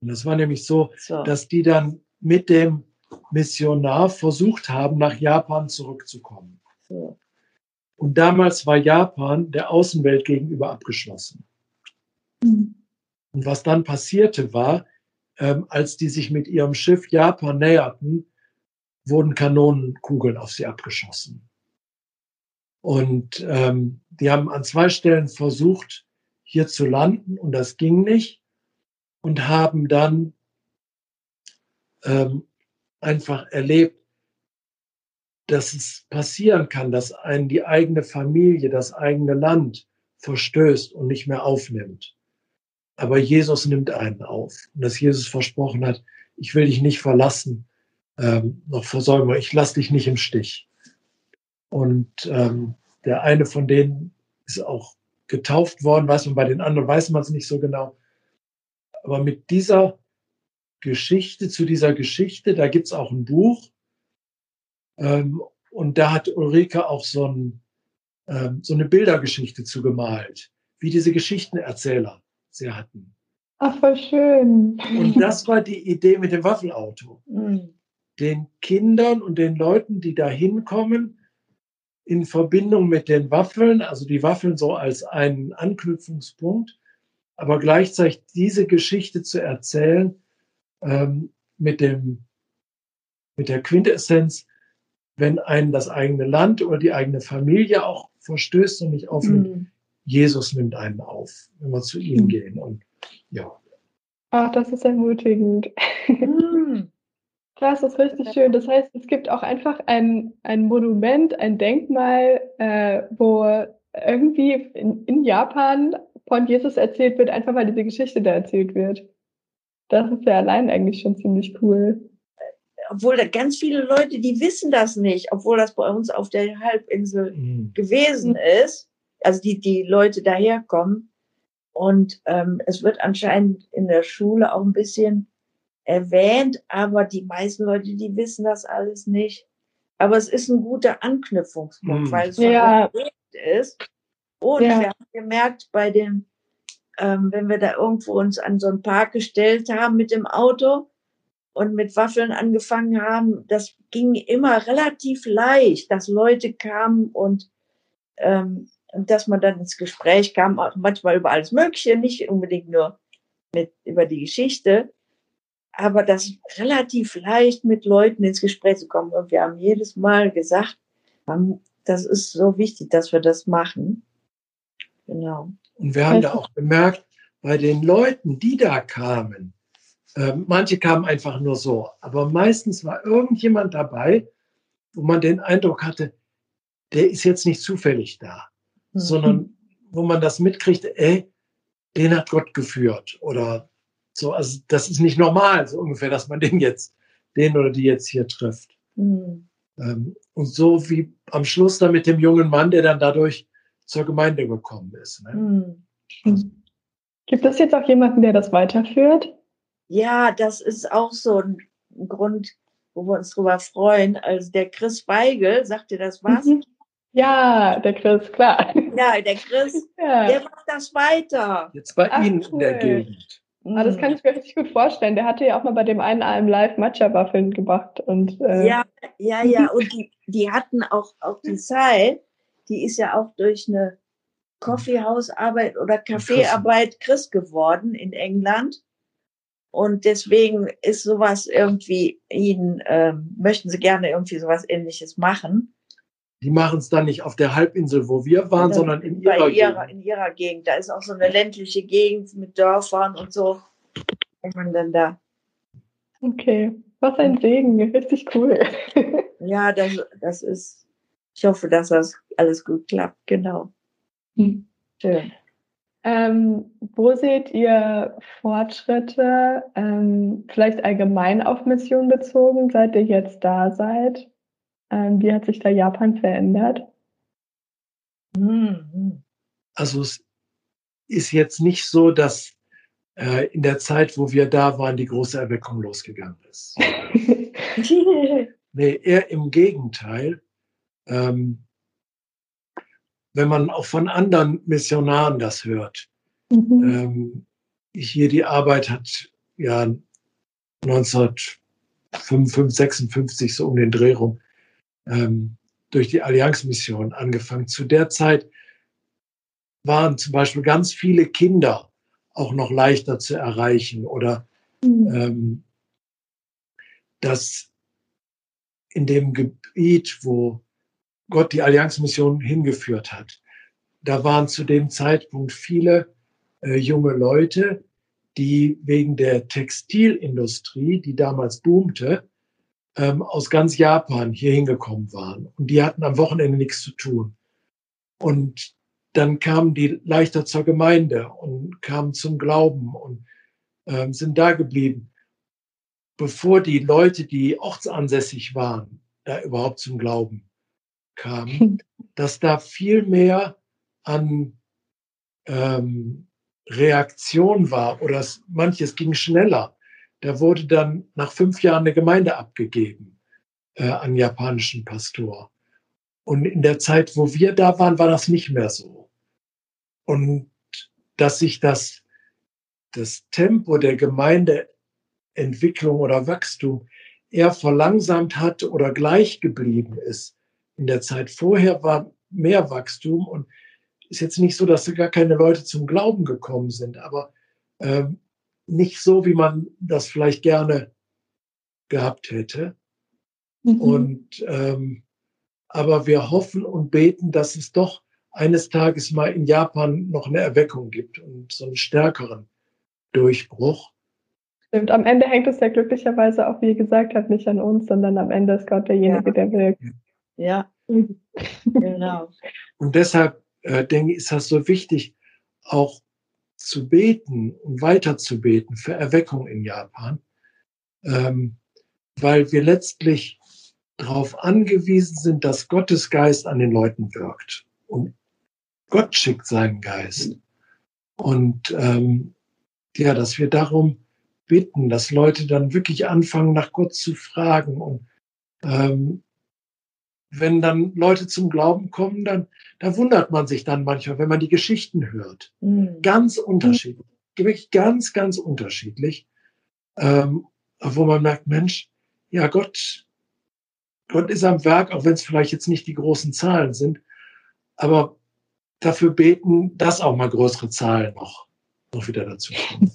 Und das war nämlich so, So. dass die dann mit dem Missionar versucht haben, nach Japan zurückzukommen. so. Und damals war Japan der Außenwelt gegenüber abgeschlossen. Hm. Und was dann passierte war, ähm, als die sich mit ihrem Schiff Japan näherten, wurden Kanonenkugeln auf sie abgeschossen. Und ähm, die haben an zwei Stellen versucht, hier zu landen und das ging nicht und haben dann ähm, einfach erlebt, dass es passieren kann, dass einen die eigene Familie, das eigene Land verstößt und nicht mehr aufnimmt. Aber Jesus nimmt einen auf. Und dass Jesus versprochen hat, ich will dich nicht verlassen, ähm, noch versäumen, ich lass dich nicht im Stich. Und ähm, der eine von denen ist auch getauft worden, weiß man, bei den anderen weiß man es nicht so genau. Aber mit dieser Geschichte, zu dieser Geschichte, da gibt's auch ein Buch. Ähm, und da hat Ulrike auch so, ein, ähm, so eine Bildergeschichte zu gemalt, wie diese Geschichtenerzähler sie hatten. Ach, voll schön. Und das war die Idee mit dem Waffelauto. Mm. Den Kindern und den Leuten, die da hinkommen, in Verbindung mit den Waffeln, also die Waffeln so als einen Anknüpfungspunkt, aber gleichzeitig diese Geschichte zu erzählen ähm, mit dem mit der Quintessenz, wenn einen das eigene Land oder die eigene Familie auch verstößt und nicht aufnimmt, mhm. Jesus nimmt einen auf, wenn wir zu ihm mhm. gehen. Und ja. Ach, das ist ermutigend. Mhm. Das ist richtig schön. Das heißt, es gibt auch einfach ein, ein Monument, ein Denkmal, äh, wo irgendwie in, in Japan von Jesus erzählt wird, einfach weil diese Geschichte da erzählt wird. Das ist ja allein eigentlich schon ziemlich cool. Obwohl da ganz viele Leute, die wissen das nicht, obwohl das bei uns auf der Halbinsel mhm. gewesen ist. Also die, die Leute daherkommen. Und ähm, es wird anscheinend in der Schule auch ein bisschen erwähnt, aber die meisten Leute, die wissen das alles nicht. Aber es ist ein guter Anknüpfungspunkt, mhm. weil es ja. ist. Und ja. wir haben gemerkt, bei den, ähm, wenn wir da irgendwo uns an so einen Park gestellt haben mit dem Auto und mit Waffeln angefangen haben, das ging immer relativ leicht, dass Leute kamen und ähm, dass man dann ins Gespräch kam, auch manchmal über alles Mögliche, nicht unbedingt nur mit, über die Geschichte aber das relativ leicht mit Leuten ins Gespräch zu kommen. Und wir haben jedes Mal gesagt, das ist so wichtig, dass wir das machen. Genau. Und wir haben da auch gemerkt, bei den Leuten, die da kamen, äh, manche kamen einfach nur so, aber meistens war irgendjemand dabei, wo man den Eindruck hatte, der ist jetzt nicht zufällig da, mhm. sondern wo man das mitkriegt, ey, den hat Gott geführt oder so, also das ist nicht normal, so ungefähr, dass man den jetzt, den oder die jetzt hier trifft. Mhm. Ähm, und so wie am Schluss dann mit dem jungen Mann, der dann dadurch zur Gemeinde gekommen ist. Ne? Mhm. Gibt es jetzt auch jemanden, der das weiterführt? Ja, das ist auch so ein Grund, wo wir uns drüber freuen. Also der Chris Weigel, sagt dir das was? Mhm. Ja, der Chris, klar. Ja, der Chris, [LAUGHS] ja. der macht das weiter. Jetzt bei Ach, Ihnen cool. in der Gegend. Ah, das kann ich mir richtig gut vorstellen. Der hatte ja auch mal bei dem einen AM Live Matcha-Waffeln gebracht. Und, äh ja, ja, ja. Und die, die hatten auch, auch die Zeit, die ist ja auch durch eine Kaffeehausarbeit oder Kaffeearbeit Christ geworden in England. Und deswegen ist sowas irgendwie, ihnen, äh, möchten sie gerne irgendwie sowas ähnliches machen die machen es dann nicht auf der Halbinsel, wo wir waren, sondern in ihrer, ihrer, Gegend. In ihrer Gegend. Da ist auch so eine ländliche Gegend mit Dörfern und so. Und man dann da. Okay, was ein Segen, richtig cool. [LAUGHS] ja, das, das ist, ich hoffe, dass das alles gut klappt, genau. Hm. Schön. Ähm, wo seht ihr Fortschritte, ähm, vielleicht allgemein auf Mission bezogen, seit ihr jetzt da seid? Ähm, wie hat sich da Japan verändert? Mhm. Also es ist jetzt nicht so, dass äh, in der Zeit, wo wir da waren, die große Erweckung losgegangen ist. [LAUGHS] nee, eher im Gegenteil. Ähm, wenn man auch von anderen Missionaren das hört. Mhm. Ähm, hier die Arbeit hat ja 1955, 56 so um den Dreh rum ähm, durch die Allianzmission angefangen. Zu der Zeit waren zum Beispiel ganz viele Kinder auch noch leichter zu erreichen oder mhm. ähm, dass in dem Gebiet, wo Gott die Allianzmission hingeführt hat, da waren zu dem Zeitpunkt viele äh, junge Leute, die wegen der Textilindustrie, die damals boomte, ähm, aus ganz Japan hier hingekommen waren. Und die hatten am Wochenende nichts zu tun. Und dann kamen die leichter zur Gemeinde und kamen zum Glauben und ähm, sind da geblieben, bevor die Leute, die ortsansässig waren, da überhaupt zum Glauben kamen, dass da viel mehr an ähm, Reaktion war oder manches ging schneller. Da wurde dann nach fünf Jahren eine Gemeinde abgegeben äh, an japanischen Pastor. Und in der Zeit, wo wir da waren, war das nicht mehr so. Und dass sich das, das Tempo der Gemeindeentwicklung oder Wachstum eher verlangsamt hat oder gleich geblieben ist. In der Zeit vorher war mehr Wachstum und ist jetzt nicht so, dass gar keine Leute zum Glauben gekommen sind, aber ähm, nicht so, wie man das vielleicht gerne gehabt hätte. Mhm. Und ähm, aber wir hoffen und beten, dass es doch eines Tages mal in Japan noch eine Erweckung gibt und so einen stärkeren Durchbruch. Stimmt, am Ende hängt es ja glücklicherweise auch, wie ihr gesagt habt, nicht an uns, sondern am Ende ist Gott derjenige, ja. der wirkt. Ja, genau. Und deshalb äh, denke ich, ist das so wichtig, auch zu beten und weiter zu beten für Erweckung in Japan, ähm, weil wir letztlich darauf angewiesen sind, dass Gottes Geist an den Leuten wirkt. Und Gott schickt seinen Geist. Und ähm, ja, dass wir darum bitten, dass Leute dann wirklich anfangen, nach Gott zu fragen. Und ähm, wenn dann Leute zum Glauben kommen, dann da wundert man sich dann manchmal, wenn man die Geschichten hört. Mhm. Ganz unterschiedlich, wirklich ganz, ganz unterschiedlich, ähm, wo man merkt, Mensch, ja Gott, Gott ist am Werk, auch wenn es vielleicht jetzt nicht die großen Zahlen sind, aber dafür beten, dass auch mal größere Zahlen noch, noch wieder dazu kommen.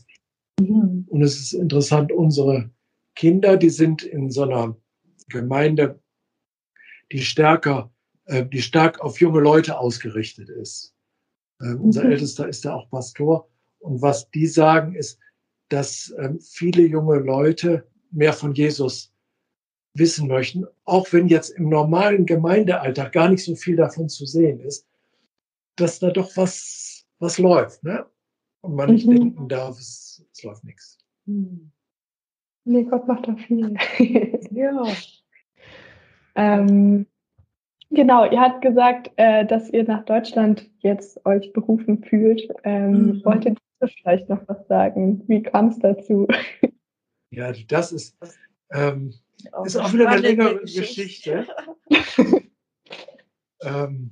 Mhm. [LAUGHS] Und es ist interessant, unsere Kinder, die sind in so einer Gemeinde, die stärker, äh, die stark auf junge Leute ausgerichtet ist. Äh, unser mhm. Ältester ist ja auch Pastor. Und was die sagen, ist, dass äh, viele junge Leute mehr von Jesus wissen möchten, auch wenn jetzt im normalen Gemeindealltag gar nicht so viel davon zu sehen ist, dass da doch was, was läuft, ne? Und man mhm. nicht denken darf, es, es läuft nichts. Mhm. Nee, Gott macht da viel. ja. [LAUGHS] Ähm, genau, ihr habt gesagt, äh, dass ihr nach Deutschland jetzt euch berufen fühlt. Ähm, mhm. Wolltet ihr vielleicht noch was sagen? Wie kam es dazu? Ja, das ist, ähm, auch ist auch wieder eine längere Geschichte. Geschichte. ähm,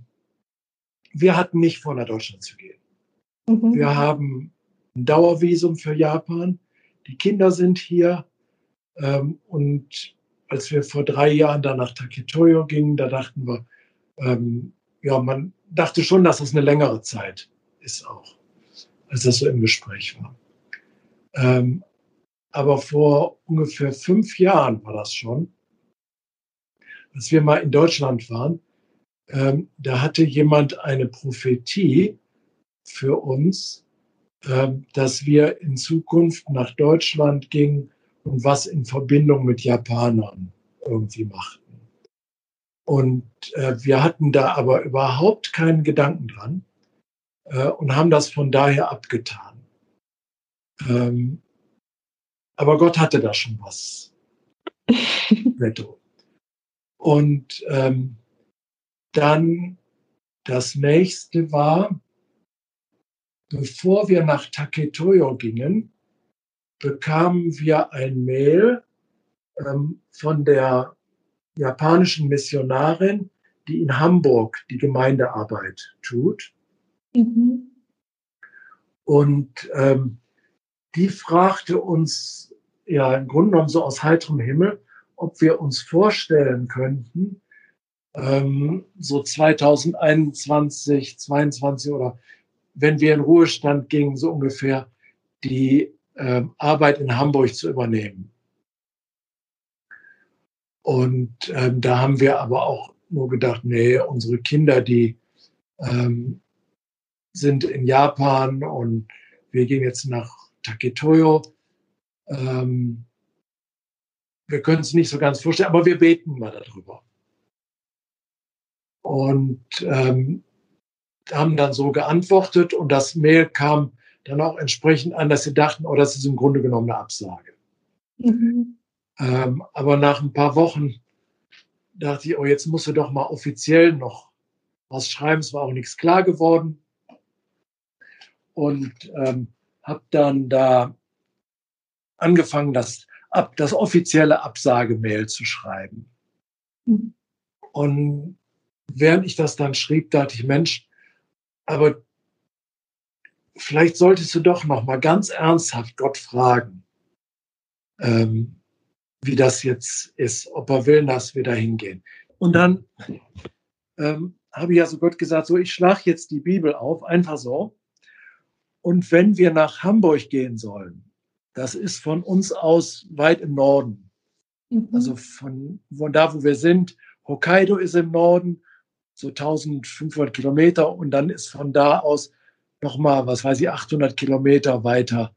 wir hatten nicht vor, nach Deutschland zu gehen. Mhm. Wir haben ein Dauervisum für Japan. Die Kinder sind hier. Ähm, und als wir vor drei Jahren dann nach Taketoyo gingen, da dachten wir, ähm, ja, man dachte schon, dass es eine längere Zeit ist auch, als das so im Gespräch war. Ähm, aber vor ungefähr fünf Jahren war das schon, als wir mal in Deutschland waren. Ähm, da hatte jemand eine Prophetie für uns, ähm, dass wir in Zukunft nach Deutschland gingen und was in Verbindung mit Japanern irgendwie machten. Und äh, wir hatten da aber überhaupt keinen Gedanken dran äh, und haben das von daher abgetan. Ähm, aber Gott hatte da schon was. [LAUGHS] Netto. Und ähm, dann das nächste war, bevor wir nach Taketoyo gingen, bekamen wir ein Mail ähm, von der japanischen Missionarin, die in Hamburg die Gemeindearbeit tut. Mhm. Und ähm, die fragte uns ja im Grunde genommen so aus heiterem Himmel, ob wir uns vorstellen könnten, ähm, so 2021, 22 oder wenn wir in Ruhestand gingen, so ungefähr die ähm, Arbeit in Hamburg zu übernehmen. Und ähm, da haben wir aber auch nur gedacht, nee, unsere Kinder, die ähm, sind in Japan und wir gehen jetzt nach Taketoyo. Ähm, wir können es nicht so ganz vorstellen, aber wir beten mal darüber. Und ähm, haben dann so geantwortet und das Mail kam dann auch entsprechend an, dass sie dachten, oh, das ist im Grunde genommen eine Absage. Mhm. Ähm, aber nach ein paar Wochen dachte ich, oh, jetzt musst du doch mal offiziell noch was schreiben. Es war auch nichts klar geworden. Und ähm, habe dann da angefangen, das, ab, das offizielle Absagemail zu schreiben. Mhm. Und während ich das dann schrieb, dachte ich, Mensch, aber vielleicht solltest du doch noch mal ganz ernsthaft Gott fragen, ähm, wie das jetzt ist, ob er will, dass wir da hingehen. Und dann ähm, habe ich also Gott gesagt, so, ich schlage jetzt die Bibel auf, einfach so. Und wenn wir nach Hamburg gehen sollen, das ist von uns aus weit im Norden. Mhm. Also von, von da, wo wir sind, Hokkaido ist im Norden, so 1500 Kilometer und dann ist von da aus nochmal, was weiß ich, 800 Kilometer weiter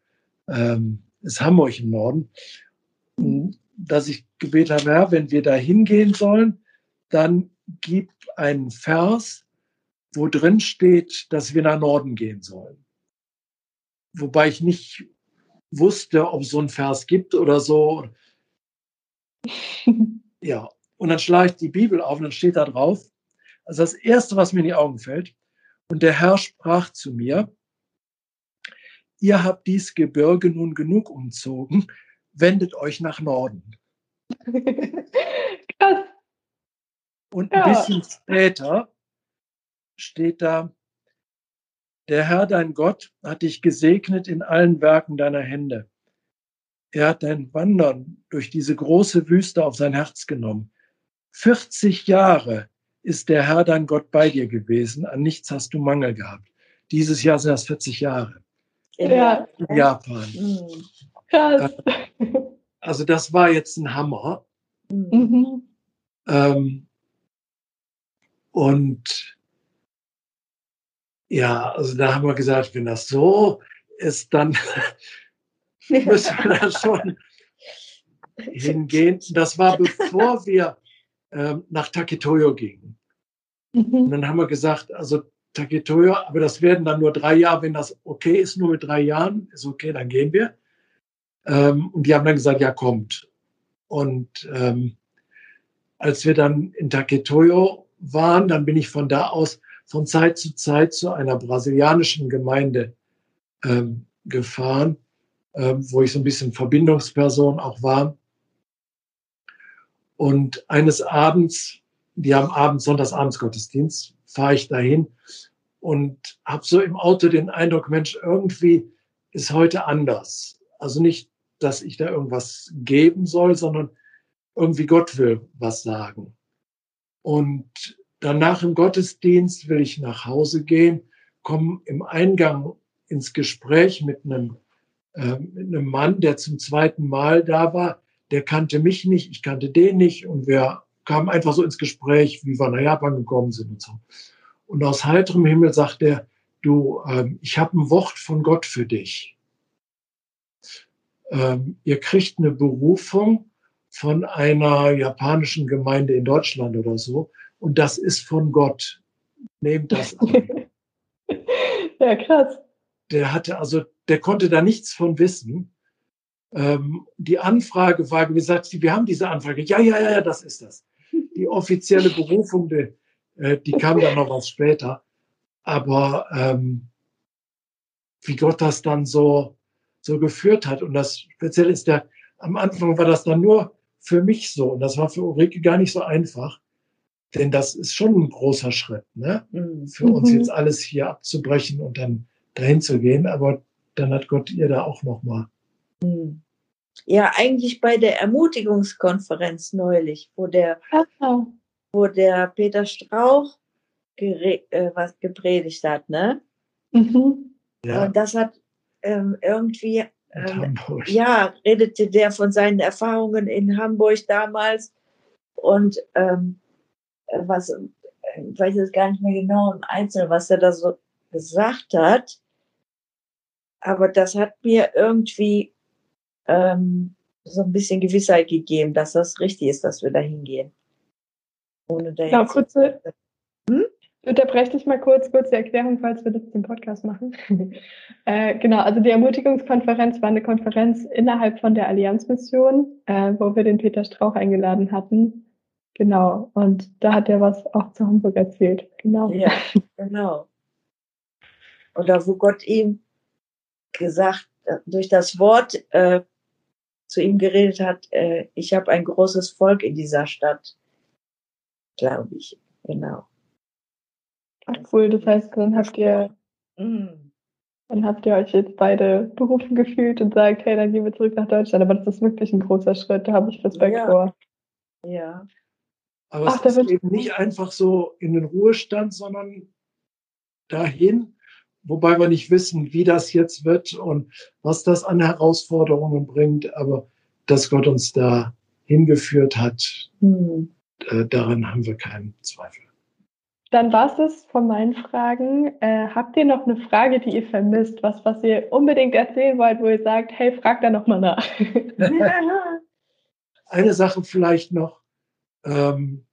ähm, ist Hamburg im Norden. Dass ich gebeten habe, ja, wenn wir da hingehen sollen, dann gib einen Vers, wo drin steht, dass wir nach Norden gehen sollen. Wobei ich nicht wusste, ob es so einen Vers gibt oder so. [LAUGHS] ja, und dann schlage ich die Bibel auf und dann steht da drauf, also das Erste, was mir in die Augen fällt, und der Herr sprach zu mir, ihr habt dies Gebirge nun genug umzogen, wendet euch nach Norden. [LAUGHS] Krass. Und ein ja. bisschen später steht da, der Herr, dein Gott, hat dich gesegnet in allen Werken deiner Hände. Er hat dein Wandern durch diese große Wüste auf sein Herz genommen. 40 Jahre ist der Herr dein Gott bei dir gewesen. An nichts hast du Mangel gehabt. Dieses Jahr sind das 40 Jahre. Ja. In Japan. Mhm. Krass. Also das war jetzt ein Hammer. Mhm. Ähm, und ja, also da haben wir gesagt, wenn das so ist, dann [LAUGHS] müssen wir da schon hingehen. Das war bevor wir ähm, nach Taketoyo gingen. Mhm. Und dann haben wir gesagt, also Taketoyo, aber das werden dann nur drei Jahre, wenn das okay ist, nur mit drei Jahren, ist okay, dann gehen wir. Ähm, und die haben dann gesagt, ja, kommt. Und ähm, als wir dann in Taketoyo waren, dann bin ich von da aus von Zeit zu Zeit zu einer brasilianischen Gemeinde ähm, gefahren, ähm, wo ich so ein bisschen Verbindungsperson auch war. Und eines Abends, die haben abends, Sonntagsabends Gottesdienst, fahre ich dahin und habe so im Auto den Eindruck, Mensch, irgendwie ist heute anders. Also nicht, dass ich da irgendwas geben soll, sondern irgendwie Gott will was sagen. Und danach im Gottesdienst will ich nach Hause gehen, komme im Eingang ins Gespräch mit einem, äh, mit einem Mann, der zum zweiten Mal da war. Der kannte mich nicht, ich kannte den nicht und wir kamen einfach so ins Gespräch, wie wir nach Japan gekommen sind und so. Und aus heiterem Himmel sagt er, du, ähm, ich habe ein Wort von Gott für dich. Ähm, ihr kriegt eine Berufung von einer japanischen Gemeinde in Deutschland oder so. Und das ist von Gott. Nehmt das an. [LAUGHS] ja, krass. Der hatte also, der konnte da nichts von wissen. Ähm, die Anfrage war, wie gesagt, wir haben diese Anfrage. Ja, ja, ja, ja, das ist das. Die offizielle Berufung, die, äh, die kam dann noch was später. Aber ähm, wie Gott das dann so, so geführt hat. Und das speziell ist der, am Anfang war das dann nur für mich so. Und das war für Ulrike gar nicht so einfach. Denn das ist schon ein großer Schritt, ne? Mhm. Für uns jetzt alles hier abzubrechen und dann dahin zu gehen. Aber dann hat Gott ihr da auch nochmal. Mhm. Ja, eigentlich bei der Ermutigungskonferenz neulich, wo der, oh. wo der Peter Strauch äh, was gepredigt hat, ne? Mhm. Ja. Und das hat ähm, irgendwie ähm, ja, redete der von seinen Erfahrungen in Hamburg damals und ähm, was, ich weiß jetzt gar nicht mehr genau im Einzelnen, was er da so gesagt hat, aber das hat mir irgendwie ähm, so ein bisschen Gewissheit gegeben, dass das richtig ist, dass wir da hingehen. Ohne da ja, kurze, ich unterbreche dich mal kurz, kurze Erklärung, falls wir das im Podcast machen. [LAUGHS] äh, genau, also die Ermutigungskonferenz war eine Konferenz innerhalb von der Allianzmission, äh, wo wir den Peter Strauch eingeladen hatten. Genau, und da hat er was auch zu Hamburg erzählt. Genau. Ja, genau. Oder wo Gott ihm gesagt, durch das Wort äh, zu ihm geredet hat, äh, ich habe ein großes Volk in dieser Stadt, glaube ich. Genau. Ach cool, das heißt, dann habt ihr, mm. dann habt ihr euch jetzt beide berufen gefühlt und sagt, hey, dann gehen wir zurück nach Deutschland. Aber das ist wirklich ein großer Schritt, da habe ich Respekt ja. vor. Ja. Aber Ach, es ist eben nicht einfach so in den Ruhestand, sondern dahin, wobei wir nicht wissen, wie das jetzt wird und was das an Herausforderungen bringt, aber dass Gott uns da hingeführt hat, Hm. äh, daran haben wir keinen Zweifel. Dann war es von meinen Fragen. Äh, habt ihr noch eine Frage, die ihr vermisst? Was, was ihr unbedingt erzählen wollt, wo ihr sagt, hey, frag da noch mal nach. [LAUGHS] Eine Sache vielleicht noch, ähm,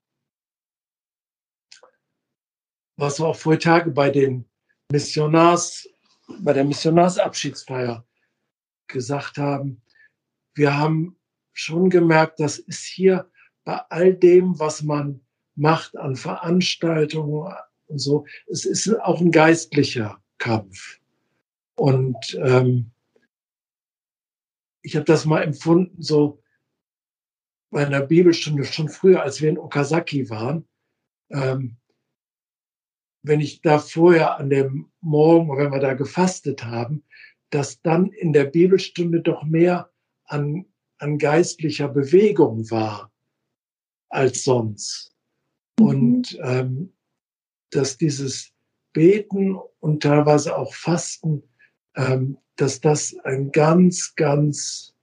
was wir auch vor Tage bei den Missionars, bei der Missionarsabschiedsfeier gesagt haben. Wir haben schon gemerkt, das ist hier bei all dem, was man macht an Veranstaltungen und so, es ist auch ein geistlicher Kampf. Und ähm, ich habe das mal empfunden, so bei einer Bibelstunde schon früher, als wir in Okazaki waren. Ähm, wenn ich da vorher an dem Morgen, wenn wir da gefastet haben, dass dann in der Bibelstunde doch mehr an, an geistlicher Bewegung war als sonst. Mhm. Und ähm, dass dieses Beten und teilweise auch Fasten, ähm, dass das ein ganz, ganz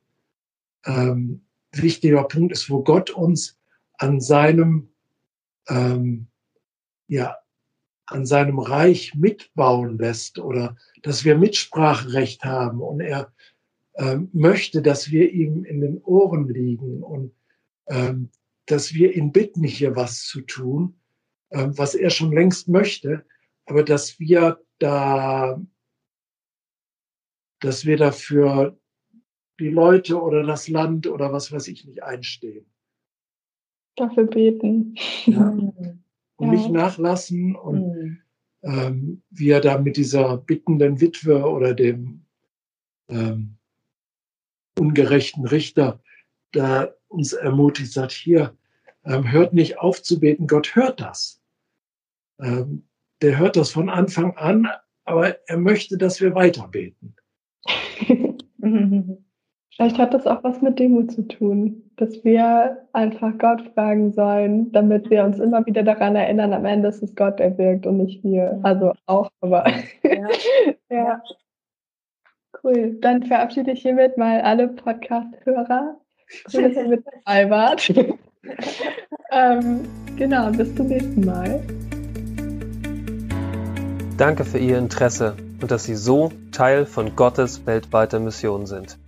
ähm, wichtiger Punkt ist, wo Gott uns an seinem, ähm, ja, an seinem Reich mitbauen lässt oder dass wir Mitspracherecht haben und er ähm, möchte, dass wir ihm in den Ohren liegen und ähm, dass wir ihn bitten, hier was zu tun, ähm, was er schon längst möchte, aber dass wir da, dass wir dafür die Leute oder das Land oder was weiß ich nicht einstehen. Dafür beten. Ja? [LAUGHS] Und Ja. nicht nachlassen und Hm. ähm, wie er da mit dieser bittenden Witwe oder dem ähm, ungerechten Richter da uns ermutigt, sagt, hier, ähm, hört nicht auf zu beten, Gott hört das. Ähm, der hört das von Anfang an, aber er möchte, dass wir weiter beten. [LAUGHS] Vielleicht hat das auch was mit Demut zu tun, dass wir einfach Gott fragen sollen, damit wir uns immer wieder daran erinnern, am Ende ist es Gott, der wirkt und nicht wir. Also auch, aber [LAUGHS] Ja. ja. Cool. Dann verabschiede ich hiermit mal alle Podcast-Hörer. Cool, dass ihr mit dabei wart. [LAUGHS] ähm, genau, bis zum nächsten Mal. Danke für Ihr Interesse und dass Sie so Teil von Gottes weltweiter Mission sind.